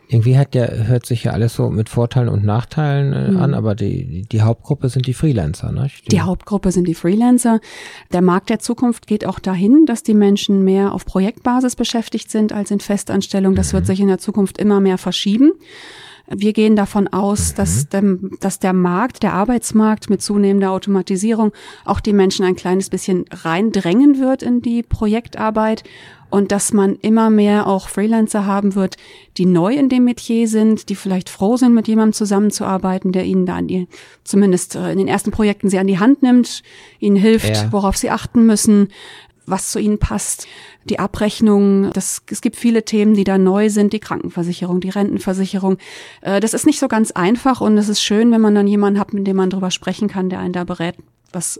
Irgendwie hat der, hört sich ja alles so mit Vorteilen und Nachteilen äh, mhm. an, aber die, die Hauptgruppe sind die Freelancer, ne? Die, die Hauptgruppe sind die Freelancer. Der Markt der Zukunft geht auch dahin, dass die Menschen mehr auf Projektbasis beschäftigt sind als in Festanstellung. Das mhm. wird sich in der Zukunft immer mehr verschieben. Wir gehen davon aus, mhm. dass, dem, dass der Markt, der Arbeitsmarkt mit zunehmender Automatisierung auch die Menschen ein kleines bisschen reindrängen wird in die Projektarbeit und dass man immer mehr auch Freelancer haben wird, die neu in dem Metier sind, die vielleicht froh sind, mit jemandem zusammenzuarbeiten, der ihnen da an die, zumindest äh, in den ersten Projekten sie an die Hand nimmt, ihnen hilft, ja. worauf sie achten müssen, was zu ihnen passt, die Abrechnung. Das, es gibt viele Themen, die da neu sind, die Krankenversicherung, die Rentenversicherung. Äh, das ist nicht so ganz einfach und es ist schön, wenn man dann jemanden hat, mit dem man drüber sprechen kann, der einen da berät, was,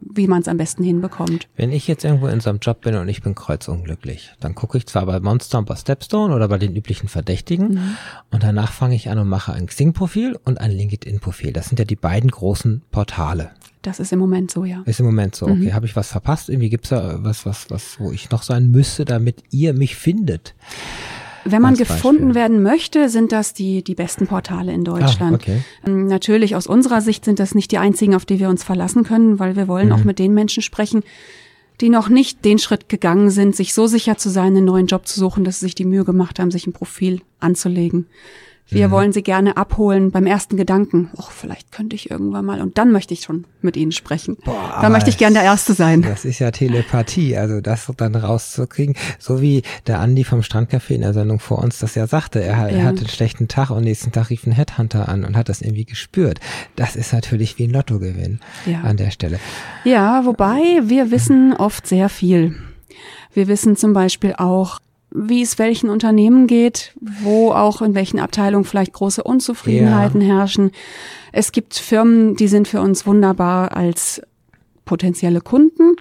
wie man es am besten hinbekommt. Wenn ich jetzt irgendwo in so einem Job bin und ich bin kreuzunglücklich, dann gucke ich zwar bei Monster und bei Stepstone oder bei den üblichen Verdächtigen mhm. und danach fange ich an und mache ein Xing-Profil und ein LinkedIn-Profil. Das sind ja die beiden großen Portale. Das ist im Moment so, ja. Ist im Moment so, okay. Mhm. Habe ich was verpasst? Irgendwie gibt's da was, was, was, wo ich noch sein müsste, damit ihr mich findet? Wenn man gefunden Beispiel. werden möchte, sind das die, die besten Portale in Deutschland. Ah, okay. Ähm, natürlich aus unserer Sicht sind das nicht die einzigen, auf die wir uns verlassen können, weil wir wollen mhm. auch mit den Menschen sprechen, die noch nicht den Schritt gegangen sind, sich so sicher zu sein, einen neuen Job zu suchen, dass sie sich die Mühe gemacht haben, sich ein Profil anzulegen. Wir mhm. wollen sie gerne abholen beim ersten Gedanken. Och, vielleicht könnte ich irgendwann mal. Und dann möchte ich schon mit ihnen sprechen. Boah, da möchte ich gerne der Erste sein. Das ist ja Telepathie, also das dann rauszukriegen. So wie der Andi vom Strandcafé in der Sendung vor uns das ja sagte. Er, er hatte einen schlechten Tag und nächsten Tag rief ein Headhunter an und hat das irgendwie gespürt. Das ist natürlich wie ein Lottogewinn ja. an der Stelle. Ja, wobei wir wissen oft sehr viel. Wir wissen zum Beispiel auch, wie es welchen Unternehmen geht, wo auch in welchen Abteilungen vielleicht große Unzufriedenheiten ja. herrschen. Es gibt Firmen, die sind für uns wunderbar als potenzielle Kunden.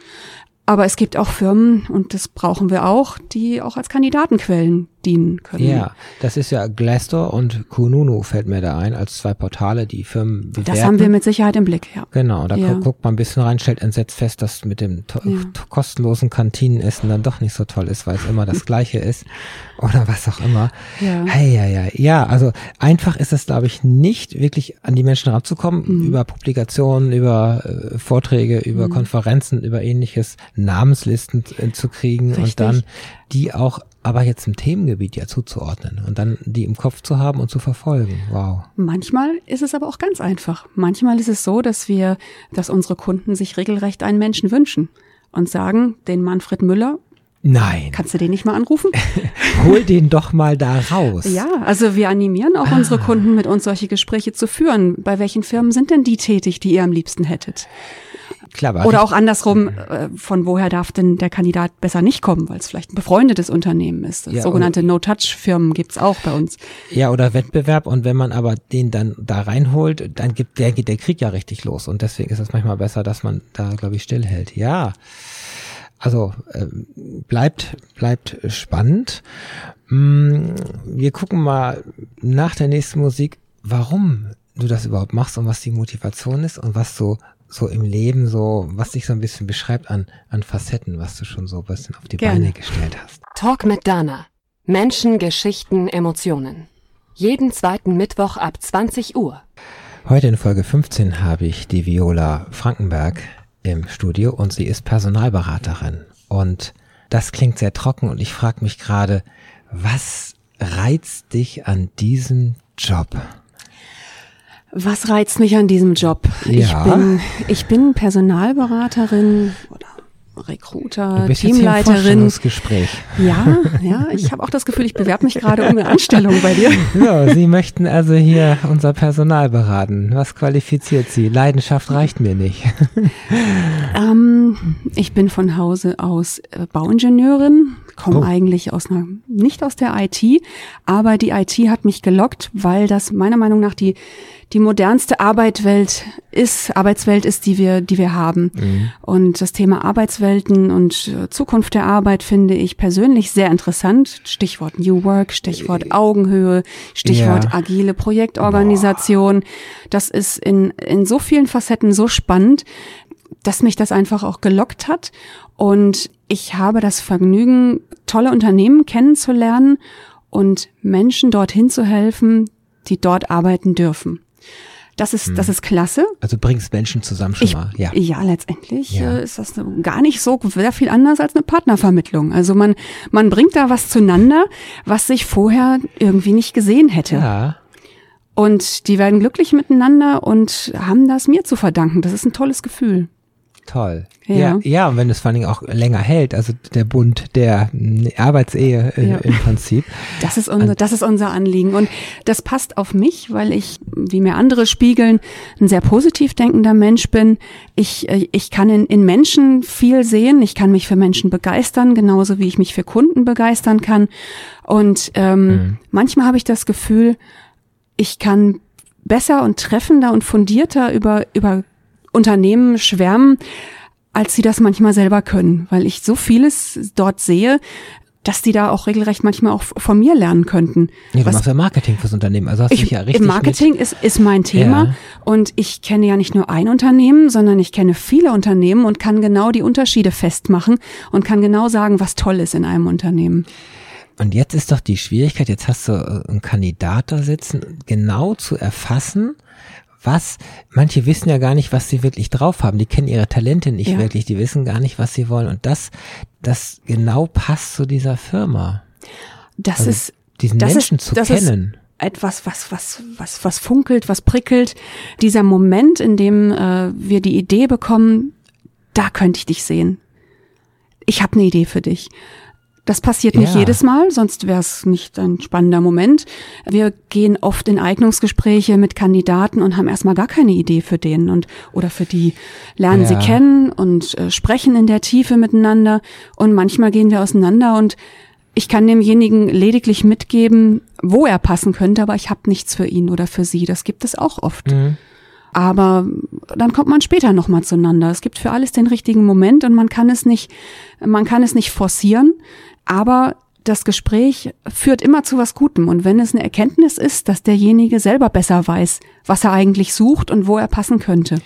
Aber es gibt auch Firmen, und das brauchen wir auch, die auch als Kandidatenquellen dienen können. Ja, das ist ja Glassdoor und Kununu fällt mir da ein, als zwei Portale, die Firmen bewerten. Das haben wir mit Sicherheit im Blick, ja. Genau, da ja. guckt man ein bisschen rein, stellt entsetzt fest, dass mit dem ja. kostenlosen Kantinenessen dann doch nicht so toll ist, weil es immer das Gleiche ist oder was auch immer. Ja. Hey, ja, ja, ja, also einfach ist es, glaube ich, nicht wirklich an die Menschen ranzukommen, mhm. über Publikationen, über äh, Vorträge, über mhm. Konferenzen, über ähnliches, Namenslisten äh, zu kriegen Richtig. und dann die auch aber jetzt im Themengebiet ja zuzuordnen und dann die im Kopf zu haben und zu verfolgen. Wow. Manchmal ist es aber auch ganz einfach. Manchmal ist es so, dass wir, dass unsere Kunden sich regelrecht einen Menschen wünschen und sagen, den Manfred Müller Nein. Kannst du den nicht mal anrufen? Hol den doch mal da raus. Ja, also wir animieren auch ah. unsere Kunden, mit uns solche Gespräche zu führen. Bei welchen Firmen sind denn die tätig, die ihr am liebsten hättet? Klar, Oder auch andersrum, äh, von woher darf denn der Kandidat besser nicht kommen, weil es vielleicht ein befreundetes Unternehmen ist. Ja, sogenannte No-Touch-Firmen gibt's auch bei uns. Ja, oder Wettbewerb und wenn man aber den dann da reinholt, dann gibt der geht der Krieg ja richtig los und deswegen ist es manchmal besser, dass man da, glaube ich, stillhält. Ja. Also äh, bleibt bleibt spannend. Mm, wir gucken mal nach der nächsten Musik, warum du das überhaupt machst und was die Motivation ist und was so so im Leben so, was dich so ein bisschen beschreibt an, an Facetten, was du schon so ein bisschen auf die Gerne. Beine gestellt hast. Talk mit Dana. Menschen, Geschichten, Emotionen. Jeden zweiten Mittwoch ab 20 Uhr. Heute in Folge 15 habe ich die Viola Frankenberg im Studio und sie ist Personalberaterin. Und das klingt sehr trocken und ich frage mich gerade, was reizt dich an diesem Job? Was reizt mich an diesem Job? Ja. Ich bin, ich bin Personalberaterin oder Recruiter, Du bist jetzt hier im Teamleiterin. Ja, ja, ich habe auch das Gefühl, ich bewerbe mich gerade um eine Anstellung bei dir. So, Sie möchten also hier unser Personal beraten. Was qualifiziert Sie? Leidenschaft reicht mir nicht. Ähm, ich bin von Hause aus äh, Bauingenieurin, komme Oh. eigentlich aus einer, nicht aus der IT, aber die IT hat mich gelockt, weil das meiner Meinung nach die, die modernste Arbeitswelt ist, Arbeitswelt ist, die wir, die wir haben. Und das Thema Arbeitswelten und äh, Zukunft der Arbeit finde ich persönlich sehr interessant. Stichwort New Work, Stichwort Augenhöhe, Stichwort Ja. agile Projektorganisation. Das ist in, in so vielen Facetten so spannend, dass mich das einfach auch gelockt hat. Und ich habe das Vergnügen, tolle Unternehmen kennenzulernen und Menschen dorthin zu helfen, die dort arbeiten dürfen. Das ist, das ist klasse. Also bringst Menschen zusammen schon Ich, mal. Ja. ja, letztendlich Ja. Äh, ist das gar nicht so sehr viel anders als eine Partnervermittlung. Also man, man bringt da was zueinander, was sich vorher irgendwie nicht gesehen hätte. Ja. Und die werden glücklich miteinander und haben das mir zu verdanken. Das ist ein tolles Gefühl. Toll. Ja. Ja, ja, und wenn es vor allen Dingen auch länger hält, also der Bund der mm, Arbeitsehe äh, Ja. im Prinzip. Das ist unser, das ist unser Anliegen. Und das passt auf mich, weil ich, wie mir andere spiegeln, ein sehr positiv denkender Mensch bin. Ich, äh, ich kann in, in Menschen viel sehen. Ich kann mich für Menschen begeistern, genauso wie ich mich für Kunden begeistern kann. Und ähm, manchmal habe ich das Gefühl, ich kann besser und treffender und fundierter über, über Unternehmen schwärmen, als sie das manchmal selber können, weil ich so vieles dort sehe, dass die da auch regelrecht manchmal auch von mir lernen könnten. Ja, du Was- machst ja Marketing fürs Unternehmen, also hast ich, dich ja richtig Marketing ist, ist mein Thema Ja. und ich kenne ja nicht nur ein Unternehmen, sondern ich kenne viele Unternehmen und kann genau die Unterschiede festmachen und kann genau sagen, was toll ist in einem Unternehmen. Und jetzt ist doch die Schwierigkeit, jetzt hast du äh, einen Kandidat da sitzen, genau zu erfassen, was, manche wissen ja gar nicht, was sie wirklich drauf haben. Die kennen ihre Talente nicht Ja. wirklich, die wissen gar nicht, was sie wollen. Und das, das genau passt zu dieser Firma. Das Also ist diesen das Menschen ist, zu kennen. Etwas, was, was, was, was funkelt, was prickelt. Dieser Moment, in dem äh, wir die Idee bekommen, da könnte ich dich sehen. Ich habe eine Idee für dich. Das passiert nicht Ja. jedes Mal, sonst wäre es nicht ein spannender Moment. Wir gehen oft in Eignungsgespräche mit Kandidaten und haben erstmal gar keine Idee für den und oder für die lernen sie Ja. kennen und äh, sprechen in der Tiefe miteinander und manchmal gehen wir auseinander und ich kann demjenigen lediglich mitgeben, wo er passen könnte, aber ich habe nichts für ihn oder für sie. Das gibt es auch oft. Mhm. Aber dann kommt man später nochmal zueinander. Es gibt für alles den richtigen Moment und man kann es nicht, man kann es nicht forcieren, aber das Gespräch führt immer zu was Gutem. Und wenn es eine Erkenntnis ist, dass derjenige selber besser weiß, was er eigentlich sucht und wo er passen könnte.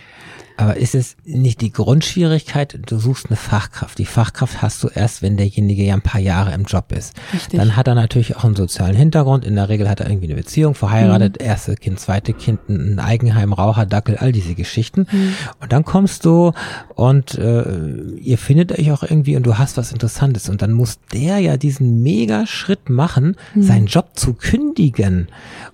Aber ist es nicht die Grundschwierigkeit, du suchst eine Fachkraft. Die Fachkraft hast du erst, wenn derjenige ja ein paar Jahre im Job ist. Richtig. Dann hat er natürlich auch einen sozialen Hintergrund. In der Regel hat er irgendwie eine Beziehung, verheiratet, Mhm. erste Kind, zweite Kind, ein Eigenheim, Raucher, Dackel, all diese Geschichten. Mhm. Und dann kommst du und äh, ihr findet euch auch irgendwie und du hast was Interessantes. Und dann muss der ja diesen mega Schritt machen, Mhm. seinen Job zu kündigen.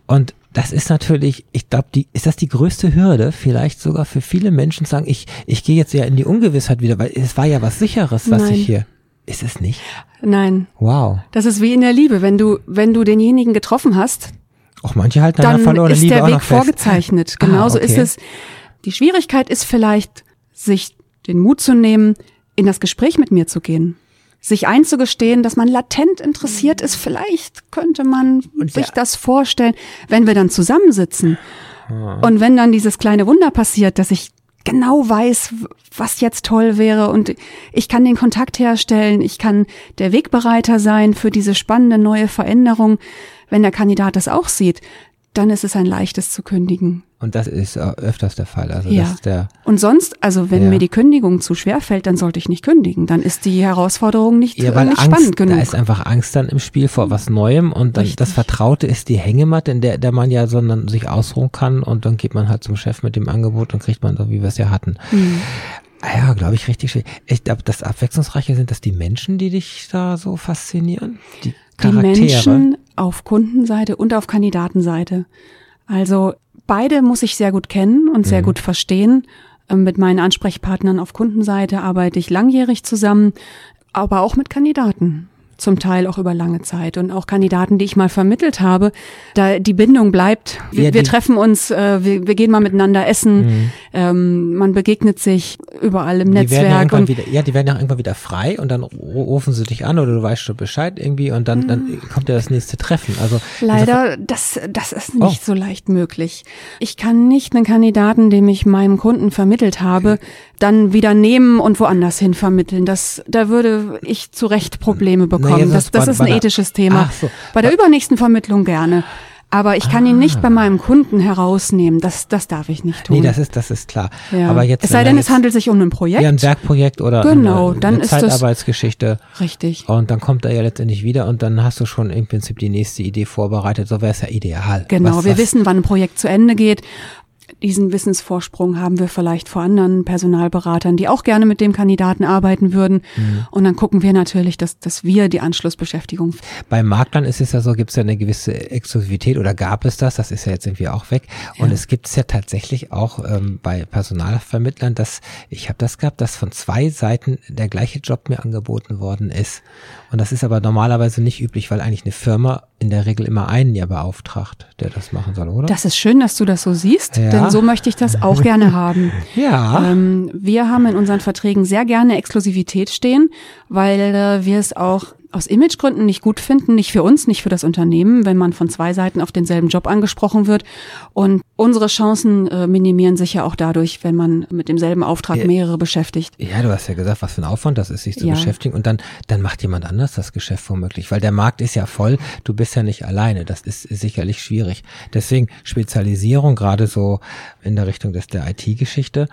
Und das ist natürlich, ich glaube, die, ist das die größte Hürde, vielleicht sogar für viele Menschen zu sagen, ich, ich gehe jetzt ja in die Ungewissheit wieder, weil es war ja was sicheres, was Nein. ich hier. Ist es nicht? Nein, Wow. das ist wie in der Liebe. Wenn du, wenn du denjenigen getroffen hast, Auch manche halten an dann der verlorenen ist Liebe der Weg vorgezeichnet. Ah, Genauso okay. ist es. Die Schwierigkeit ist vielleicht, sich den Mut zu nehmen, in das Gespräch mit mir zu gehen. Sich einzugestehen, dass man latent interessiert ist. Vielleicht könnte man Und sich das vorstellen, wenn wir dann zusammensitzen. Ah. Und wenn dann dieses kleine Wunder passiert, dass ich genau weiß, was jetzt toll wäre und ich kann den Kontakt herstellen, ich kann der Wegbereiter sein für diese spannende neue Veränderung. Wenn der Kandidat das auch sieht, dann ist es ein leichtes zu kündigen. Und das ist öfters der Fall. Also Ja. der, Und sonst, also wenn Ja. mir die Kündigung zu schwer fällt, dann sollte ich nicht kündigen. Dann ist die Herausforderung nicht, ja, äh, weil nicht Angst, spannend genug. da ist einfach Angst dann im Spiel vor was Neuem und dann Richtig. das Vertraute ist die Hängematte, in der, der man ja sondern sich ausruhen kann und dann geht man halt zum Chef mit dem Angebot und kriegt man so, wie wir es ja hatten. Hm. Ah Ja, glaube ich, richtig schön. Ich glaube, das Abwechslungsreiche sind das die Menschen, die dich da so faszinieren? Die die Charaktere? Menschen auf Kundenseite und auf Kandidatenseite. Also beide muss ich sehr gut kennen und sehr Mhm. gut verstehen. Ähm, Mit meinen Ansprechpartnern auf Kundenseite arbeite ich langjährig zusammen, aber auch mit Kandidaten. Zum Teil auch über lange Zeit und auch Kandidaten, die ich mal vermittelt habe. Da die Bindung bleibt. Wir, Ja, wir treffen uns, äh, wir, wir gehen mal miteinander essen. Ähm, man begegnet sich überall im Mhm. Die ja Netzwerk irgendwann und wieder, ja, die werden ja irgendwann wieder frei und dann ru- rufen sie dich an oder du weißt schon Bescheid irgendwie und dann, dann kommt ja das nächste Treffen. Also Mhm. Leider, das, das ist nicht Oh. so leicht möglich. Ich kann nicht einen Kandidaten, den ich meinem Kunden vermittelt habe, dann wieder nehmen und woanders hin vermitteln. Das, da würde ich zu Recht Probleme bekommen. Naja, das, das das ist ein ethisches Thema. So. Bei der übernächsten Vermittlung gerne. Aber ich kann ihn nicht Ah. bei meinem Kunden herausnehmen. Das, das darf ich nicht tun. nee, das ist, das ist klar. ja. Aber jetzt, es sei denn, es handelt sich um ein Projekt. Ja, ein Werkprojekt oder Genau, eine, dann eine ist das- Zeitarbeitsgeschichte. Richtig. Und dann kommt er ja letztendlich wieder und dann hast du schon im Prinzip die nächste Idee vorbereitet. So wäre es ja ideal. Genau, Was- wir was- wissen, wann ein Projekt zu Ende geht. Diesen Wissensvorsprung haben wir vielleicht vor anderen Personalberatern, die auch gerne mit dem Kandidaten arbeiten würden. Mhm. Und dann gucken wir natürlich, dass, dass wir die Anschlussbeschäftigung. Bei Maklern ist es ja so, gibt es ja eine gewisse Exklusivität oder gab es das, das ist ja jetzt irgendwie auch weg. Und Ja. es gibt es ja tatsächlich auch ähm, bei Personalvermittlern, dass ich habe das gehabt, dass von zwei Seiten der gleiche Job mir angeboten worden ist. Und das ist aber normalerweise nicht üblich, weil eigentlich eine Firma in der Regel immer einen ja beauftragt, der das machen soll, oder? Das ist schön, dass du das so siehst, Ja. denn so möchte ich das auch gerne haben. ja. Ähm, wir haben in unseren Verträgen sehr gerne Exklusivität stehen, weil äh, wir es auch aus Imagegründen nicht gut finden, nicht für uns, nicht für das Unternehmen, wenn man von zwei Seiten auf denselben Job angesprochen wird. Und unsere Chancen äh, minimieren sich ja auch dadurch, wenn man mit demselben Auftrag Ja. mehrere beschäftigt. Ja, du hast ja gesagt, was für ein Aufwand das ist, sich zu Ja. beschäftigen. Und dann, dann macht jemand anders das Geschäft womöglich, weil der Markt ist ja voll. Du bist ja nicht alleine. Das ist sicherlich schwierig. Deswegen Spezialisierung, gerade so in der Richtung des der IT-Geschichte.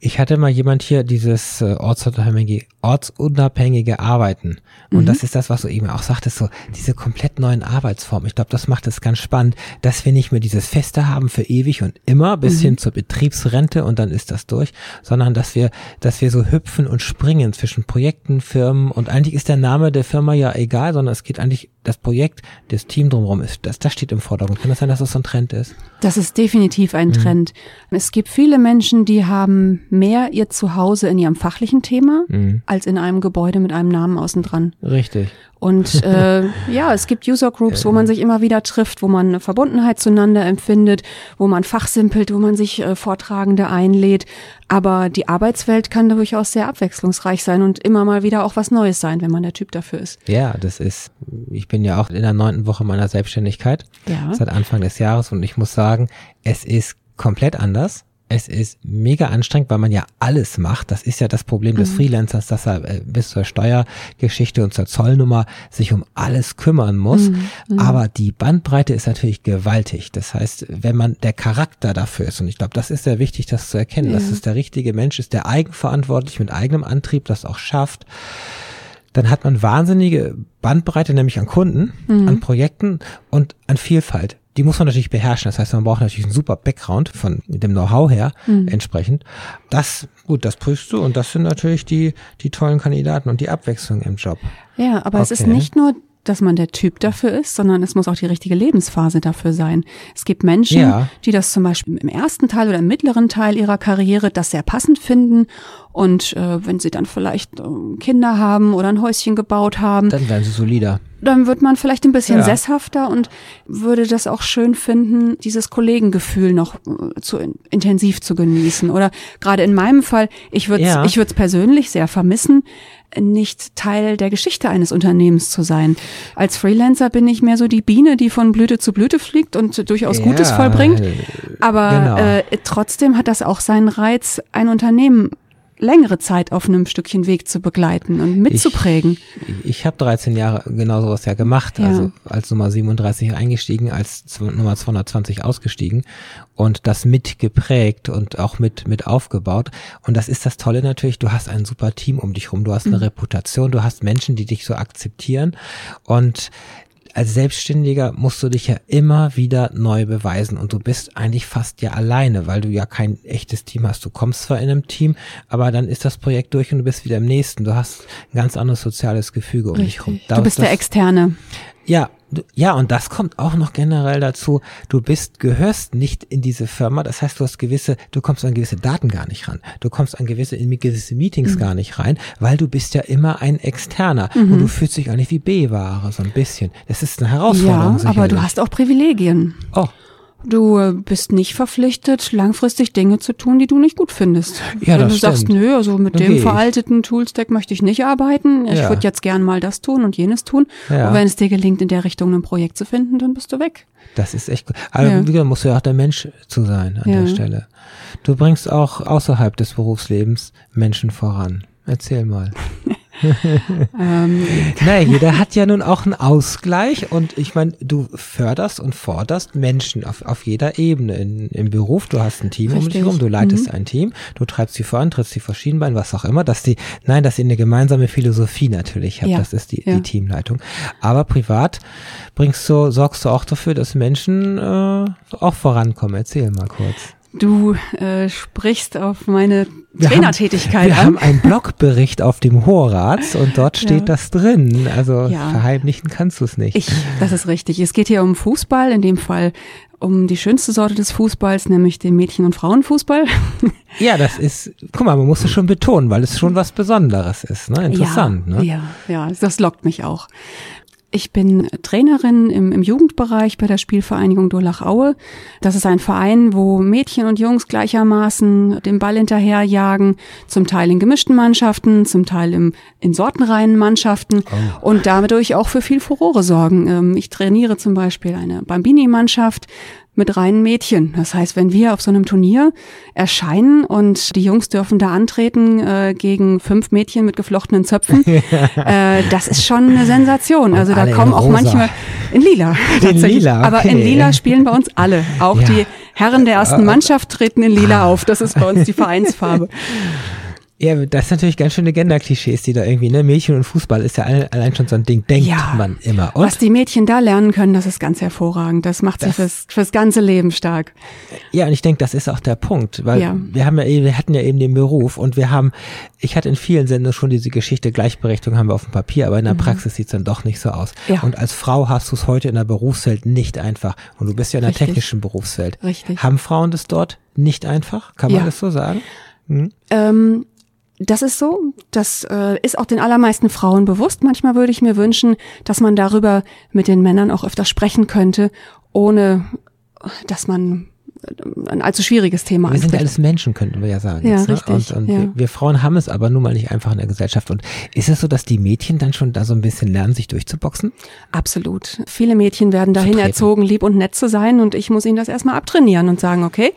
Ich hatte mal jemand hier dieses äh, ortsunabhängige, ortsunabhängige Arbeiten. Und das ist das, was du eben auch sagtest, so diese komplett neuen Arbeitsformen. Ich glaube, das macht es ganz spannend, dass wir nicht mehr dieses Feste haben für ewig und immer bis hin zur Betriebsrente und dann ist das durch, sondern dass wir, dass wir so hüpfen und springen zwischen Projekten, Firmen und eigentlich ist der Name der Firma ja egal, sondern es geht eigentlich das Projekt, das Team drumherum ist, das, das steht im Vordergrund. Kann das sein, dass das so ein Trend ist? Das ist definitiv ein Trend. Es gibt viele Menschen, die haben mehr ihr Zuhause in ihrem fachlichen Thema als in einem Gebäude mit einem Namen außen dran. Richtig. Und äh, ja, es gibt User Groups, wo man sich immer wieder trifft, wo man eine Verbundenheit zueinander empfindet, wo man fachsimpelt, wo man sich äh, Vortragende einlädt. Aber die Arbeitswelt kann durchaus sehr abwechslungsreich sein und immer mal wieder auch was Neues sein, wenn man der Typ dafür ist. Ja, das ist, ich bin ja auch in der neunten Woche meiner Selbstständigkeit. Ja. Seit Anfang des Jahres und ich muss sagen, es ist komplett anders. Es ist mega anstrengend, weil man ja alles macht. Das ist ja das Problem des Freelancers, dass er äh, bis zur Steuergeschichte und zur Zollnummer sich um alles kümmern muss. Aber die Bandbreite ist natürlich gewaltig. Das heißt, wenn man der Charakter dafür ist, und ich glaube, das ist sehr wichtig, das zu erkennen, dass es der richtige Mensch ist, der eigenverantwortlich mit eigenem Antrieb das auch schafft, dann hat man wahnsinnige Bandbreite, nämlich an Kunden, an Projekten und an Vielfalt. Die muss man natürlich beherrschen. Das heißt, man braucht natürlich einen super Background von dem Know-how her entsprechend. Das, gut, das prüfst du und das sind natürlich die, die tollen Kandidaten und die Abwechslung im Job. Ja, aber es ist Okay. nicht nur, dass man der Typ dafür ist, sondern es muss auch die richtige Lebensphase dafür sein. Es gibt Menschen, Ja. die das zum Beispiel im ersten Teil oder im mittleren Teil ihrer Karriere das sehr passend finden und äh, wenn sie dann vielleicht äh, Kinder haben oder ein Häuschen gebaut haben, Dann werden sie solider. dann wird man vielleicht ein bisschen Ja. sesshafter und würde das auch schön finden, dieses Kollegengefühl noch äh, zu in, intensiv zu genießen. Oder gerade in meinem Fall, ich würde Ja. ich würde es persönlich sehr vermissen, nicht Teil der Geschichte eines Unternehmens zu sein. Als Freelancer bin ich mehr so die Biene, die von Blüte zu Blüte fliegt und durchaus Gutes Ja, vollbringt. äh, Aber genau. äh, trotzdem hat das auch seinen Reiz, ein Unternehmen längere Zeit auf einem Stückchen Weg zu begleiten und mitzuprägen. Ich, ich habe 13 Jahre genau sowas ja gemacht, Ja. also als Nummer 37 eingestiegen, als Nummer 220 ausgestiegen und das mitgeprägt und auch mit mit aufgebaut. Und das ist das Tolle natürlich, du hast ein super Team um dich rum, du hast eine Reputation, du hast Menschen, die dich so akzeptieren und als Selbstständiger musst du dich ja immer wieder neu beweisen und du bist eigentlich fast ja alleine, weil du ja kein echtes Team hast. Du kommst zwar in einem Team, aber dann ist das Projekt durch und du bist wieder im nächsten. Du hast ein ganz anderes soziales Gefüge um dich rum. Richtig. Du bist der das, Externe. ja, ja, und das kommt auch noch generell dazu. Du bist, gehörst nicht in diese Firma. Das heißt, du hast gewisse, du kommst an gewisse Daten gar nicht ran. Du kommst an gewisse, in gewisse Meetings Mhm. gar nicht rein, weil du bist ja immer ein Externer und du fühlst dich eigentlich wie B-Ware, so ein bisschen. Das ist eine Herausforderung. Ja, aber du sicherlich. hast auch Privilegien. Oh, Du äh, bist nicht verpflichtet, langfristig Dinge zu tun, die du nicht gut findest. Ja, Wenn das du sagst, stimmt. nö, also mit Dann dem veralteten Toolstack möchte ich nicht arbeiten. Ich Ja. würde jetzt gern mal das tun und jenes tun. Ja. Und wenn es dir gelingt, in der Richtung ein Projekt zu finden, dann bist du weg. das ist echt gut. Aber Ja. wie gesagt, musst du ja auch der Mensch zu sein an Ja. der Stelle. Du bringst auch außerhalb des Berufslebens Menschen voran. Erzähl mal. Ähm, Naja, jeder hat ja nun auch einen Ausgleich und ich meine, du förderst und forderst Menschen auf, auf jeder Ebene. In, Im Beruf, du hast ein Team um dich Richtig. herum, du leitest Mhm. ein Team, du treibst sie voran, trittst sie vor Schienbein, was auch immer, dass die, nein, dass ihr eine gemeinsame Philosophie natürlich habt, Ja, das ist die, ja. die Teamleitung. Aber privat bringst du, sorgst du auch dafür, dass Menschen äh, auch vorankommen. Erzähl mal kurz. Du äh, sprichst auf meine Wir Trainertätigkeit haben, wir an. haben einen Blogbericht auf dem Horaz und dort steht Ja. das drin. Also Ja. verheimlichen kannst du es nicht. Ich, das ist richtig. Es geht hier um Fußball, in dem Fall um die schönste Sorte des Fußballs, nämlich den Mädchen- und Frauenfußball. Ja, das ist, guck mal, man muss es schon betonen, weil es schon was Besonderes ist, ne? Interessant, ja, ne? Ja, ja, das lockt mich auch. Ich bin Trainerin im, im Jugendbereich bei der Spielvereinigung Durlach-Aue. Das ist ein Verein, wo Mädchen und Jungs gleichermaßen den Ball hinterherjagen, zum Teil in gemischten Mannschaften, zum Teil im, in sortenreinen Mannschaften und dadurch auch für viel Furore sorgen. Ähm, Ich trainiere zum Beispiel eine Bambini-Mannschaft mit reinen Mädchen. Das heißt, wenn wir auf so einem Turnier erscheinen und die Jungs dürfen da antreten äh, gegen fünf Mädchen mit geflochtenen Zöpfen, äh, das ist schon eine Sensation. Also da in kommen auch manchmal in lila. tatsächlich. lila, Aber in okay. lila spielen bei uns alle. Auch Ja. die Herren der ersten Mannschaft treten in lila auf. Das ist bei uns die Vereinsfarbe. Ja, das ist natürlich ganz schöne Gender-Klischees, die da irgendwie, ne? Mädchen und Fußball ist ja alle- allein schon so ein Ding, denkt Ja. man immer. Und? Was die Mädchen da lernen können, das ist ganz hervorragend. Das macht sie Das- fürs, fürs ganze Leben stark. Ja, und ich denke, das ist auch der Punkt, weil Ja. wir haben ja eben, wir hatten ja eben den Beruf und wir haben, ich hatte in vielen Sendungen schon diese Geschichte, Gleichberechtigung haben wir auf dem Papier, aber in der Praxis sieht's dann doch nicht so aus. Mhm. Ja. Und als Frau hast du es heute in der Berufswelt nicht einfach. Und du bist ja in der Richtig. technischen Berufswelt. Richtig. Haben Frauen das dort nicht einfach? Kann man Ja. das so sagen? Ähm, das ist so. Das äh, ist auch den allermeisten Frauen bewusst. Manchmal würde ich mir wünschen, dass man darüber mit den Männern auch öfter sprechen könnte, ohne dass man äh, ein allzu schwieriges Thema Wir sind ja anspricht. alles Menschen, könnten wir ja sagen. Ja, jetzt, ne? richtig, Und, und ja. wir, wir Frauen haben es aber nun mal nicht einfach in der Gesellschaft. Und ist es so, dass die Mädchen dann schon da so ein bisschen lernen, sich durchzuboxen? Absolut. Viele Mädchen werden dahin erzogen, lieb und nett zu sein und ich muss ihnen das erstmal abtrainieren und sagen, okay,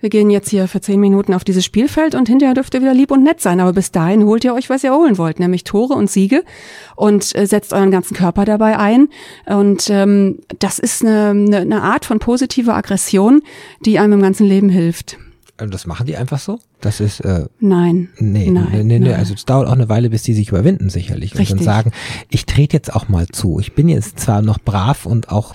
wir gehen jetzt hier für zehn Minuten auf dieses Spielfeld und hinterher dürft ihr wieder lieb und nett sein. Aber bis dahin holt ihr euch, was ihr holen wollt, nämlich Tore und Siege und äh, setzt euren ganzen Körper dabei ein. Und ähm, das ist eine, eine, eine Art von positiver Aggression, die einem im ganzen Leben hilft. Also das machen die einfach so? Das ist, äh, Nein. Nee, Nein, nee, nee, nein. Also es dauert auch eine Weile, bis die sich überwinden, sicherlich. Und Richtig. sagen, ich trete jetzt auch mal zu. Ich bin jetzt zwar noch brav und auch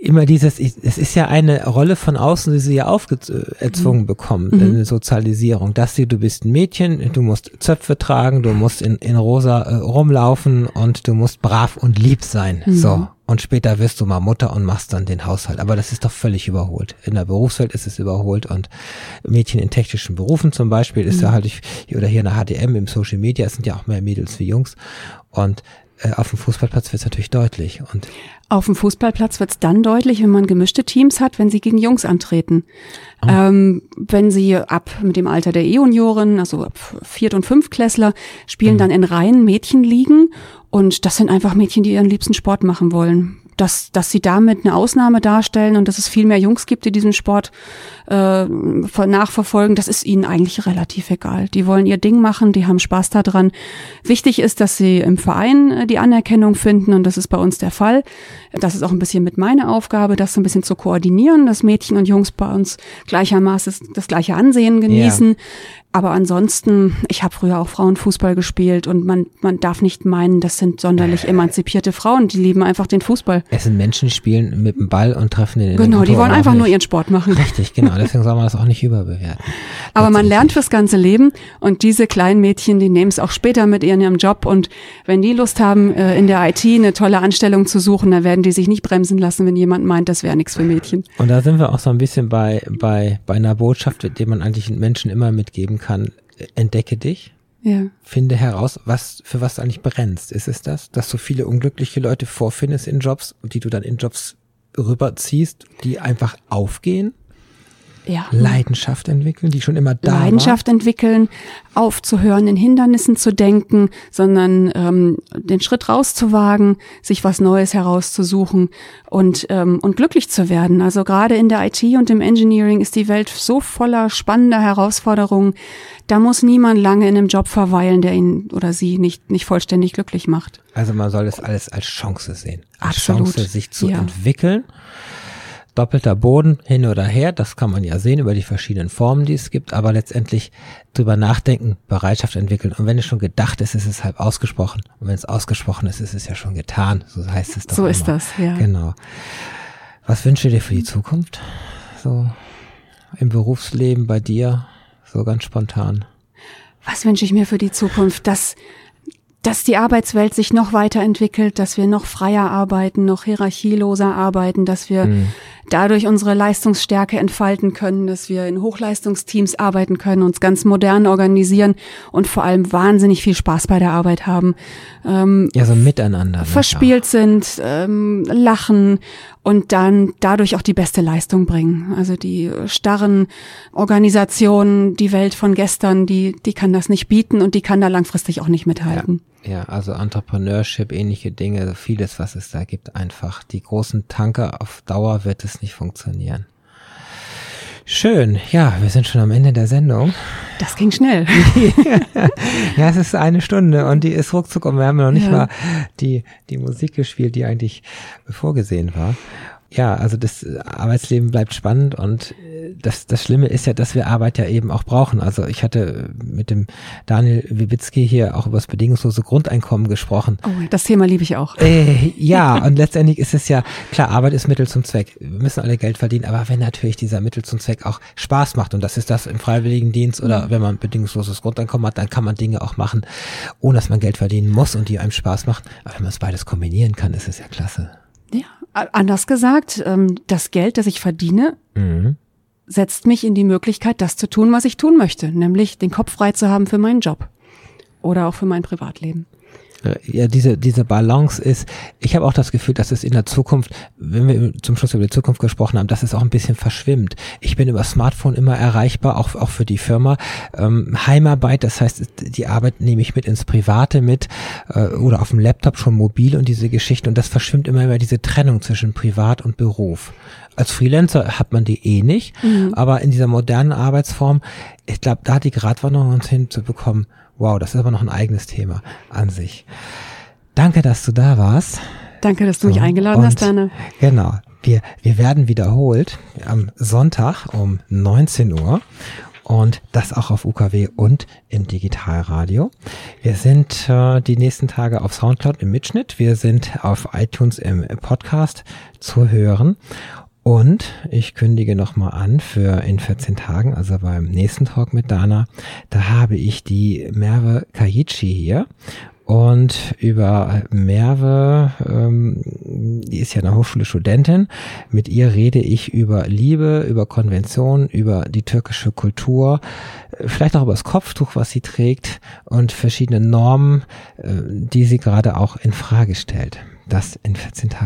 immer dieses, es ist ja eine Rolle von außen, die sie ja aufgezwungen bekommen, Mhm. eine Sozialisierung, dass sie, du bist ein Mädchen, du musst Zöpfe tragen, du musst in, in rosa äh, rumlaufen und du musst brav und lieb sein. Mhm. So. Und später wirst du mal Mutter und machst dann den Haushalt. Aber das ist doch völlig überholt. In der Berufswelt ist es überholt und Mädchen in technischen Berufen zum Beispiel ist ja Mhm. halt, ich, oder hier in der HDM im Social Media, es sind ja auch mehr Mädels wie Jungs. Und äh, auf dem Fußballplatz wird es natürlich deutlich. Und Auf dem Fußballplatz wird es dann deutlich, wenn man gemischte Teams hat, wenn sie gegen Jungs antreten. Oh. Ähm, wenn sie ab mit dem Alter der E-Junioren, also ab Viert- und Fünftklässler, Mhm. spielen dann in Reihen Mädchen liegen. Und das sind einfach Mädchen, die ihren liebsten Sport machen wollen. Dass, dass sie damit eine Ausnahme darstellen und dass es viel mehr Jungs gibt, die diesen Sport äh, nachverfolgen, das ist ihnen eigentlich relativ egal. Die wollen ihr Ding machen, die haben Spaß daran. Wichtig ist, dass sie im Verein äh, die Anerkennung finden und das ist bei uns der Fall. Das ist auch ein bisschen mit meiner Aufgabe, das so ein bisschen zu koordinieren, dass Mädchen und Jungs bei uns gleichermaßen das gleiche Ansehen genießen. Aber ansonsten, ich habe früher auch Frauenfußball gespielt und man, man darf nicht meinen, das sind sonderlich emanzipierte Frauen, die lieben einfach den Fußball. Es sind Menschen, die spielen mit dem Ball und treffen den Genau, die wollen einfach nur ihren Sport machen. Richtig, genau, deswegen soll man das auch nicht überbewerten. Aber man lernt fürs ganze Leben und diese kleinen Mädchen, die nehmen es auch später mit in ihrem Job und wenn die Lust haben, äh, in der IT eine tolle Anstellung zu suchen, dann werden die sich nicht bremsen lassen, wenn jemand meint, das wäre nichts für Mädchen. Und da sind wir auch so ein bisschen bei, bei, bei einer Botschaft, die man eigentlich Menschen immer mitgeben kann, entdecke dich. Ja. Finde heraus, was, für was du eigentlich brennst. Ist es das, dass du viele unglückliche Leute vorfindest in Jobs, die du dann in Jobs rüberziehst, die einfach aufgehen? Ja. Leidenschaft entwickeln, die schon immer da Leidenschaft war. entwickeln, aufzuhören, in Hindernissen zu denken, sondern ähm, den Schritt rauszuwagen, sich was Neues herauszusuchen und ähm, und glücklich zu werden. Also gerade in der IT und im Engineering ist die Welt so voller spannender Herausforderungen. Da muss niemand lange in einem Job verweilen, der ihn oder sie nicht nicht vollständig glücklich macht. Also man soll das alles als Chance sehen, als Absolut. Chance, sich zu ja. entwickeln doppelter Boden hin oder her, das kann man ja sehen über die verschiedenen Formen, die es gibt, aber letztendlich drüber nachdenken, Bereitschaft entwickeln und wenn es schon gedacht ist, ist es halb ausgesprochen und wenn es ausgesprochen ist, ist es ja schon getan, so heißt es doch So immer. ist das, ja. Genau. Was wünschst du dir für die Zukunft? So im Berufsleben bei dir, so ganz spontan. Was wünsche ich mir für die Zukunft? Dass dass die Arbeitswelt sich noch weiterentwickelt, dass wir noch freier arbeiten, noch hierarchieloser arbeiten, dass wir mhm. Dadurch unsere Leistungsstärke entfalten können, dass wir in Hochleistungsteams arbeiten können, uns ganz modern organisieren und vor allem wahnsinnig viel Spaß bei der Arbeit haben. Ähm, ja, so miteinander. Ne? Verspielt sind, ähm, lachen und dann dadurch auch die beste Leistung bringen. Also die starren Organisationen, die Welt von gestern, die, die kann das nicht bieten und die kann da langfristig auch nicht mithalten. Ja. Ja, also Entrepreneurship, ähnliche Dinge, vieles, was es da gibt, einfach. Die großen Tanker auf Dauer wird es nicht funktionieren. Schön, ja, wir sind schon am Ende der Sendung. Das ging schnell. ja, es ist eine Stunde und die ist ruckzuck und wir haben noch nicht ja. mal die, die Musik gespielt, die eigentlich vorgesehen war ja, also das Arbeitsleben bleibt spannend und äh, das, das Schlimme ist ja, dass wir Arbeit ja eben auch brauchen. Also ich hatte mit dem Daniel Wibitzki hier auch über das bedingungslose Grundeinkommen gesprochen. Oh, das Thema liebe ich auch. Äh, ja, und letztendlich ist es ja, klar, Arbeit ist Mittel zum Zweck. Wir müssen alle Geld verdienen, aber wenn natürlich dieser Mittel zum Zweck auch Spaß macht und das ist das im Freiwilligendienst oder mhm. wenn man bedingungsloses Grundeinkommen hat, dann kann man Dinge auch machen, ohne dass man Geld verdienen muss und die einem Spaß machen. Aber wenn man es beides kombinieren kann, ist es ja klasse. Ja, anders gesagt, ähm, das Geld, das ich verdiene, mhm. setzt mich in die Möglichkeit, das zu tun, was ich tun möchte, nämlich den Kopf frei zu haben für meinen Job oder auch für mein Privatleben. Äh, ja, diese, diese Balance ist, ich habe auch das Gefühl, dass es in der Zukunft, wenn wir zum Schluss über die Zukunft gesprochen haben, dass es auch ein bisschen verschwimmt. Ich bin über Smartphone immer erreichbar, auch, auch für die Firma. Ähm, Heimarbeit, das heißt, die Arbeit nehme ich mit ins Private mit äh, oder auf dem Laptop schon mobil und diese Geschichte und das verschwimmt immer über diese Trennung zwischen Privat und Beruf. Als Freelancer hat man die eh nicht, mhm. aber in dieser modernen Arbeitsform, ich glaube, da hat die Gratwanderung uns hinzubekommen, Wow, das ist aber noch ein eigenes Thema an sich. Danke, dass du da warst. Danke, dass du mich eingeladen hast, Dana. Genau. Wir, wir werden wiederholt am Sonntag um 19 Uhr und das auch auf UKW und im Digitalradio. Wir sind äh, die nächsten Tage auf Soundcloud im Mitschnitt. Wir sind auf iTunes im Podcast zu hören und ich kündige nochmal an für in 14 Tagen, also beim nächsten Talk mit Dana, da habe ich die Merve Kajici hier. Und über Merve, ähm, die ist ja eine Hochschulstudentin, mit ihr rede ich über Liebe, über Konventionen, über die türkische Kultur, vielleicht auch über das Kopftuch, was sie trägt und verschiedene Normen, äh, die sie gerade auch in Frage stellt. Das in 14 Tagen.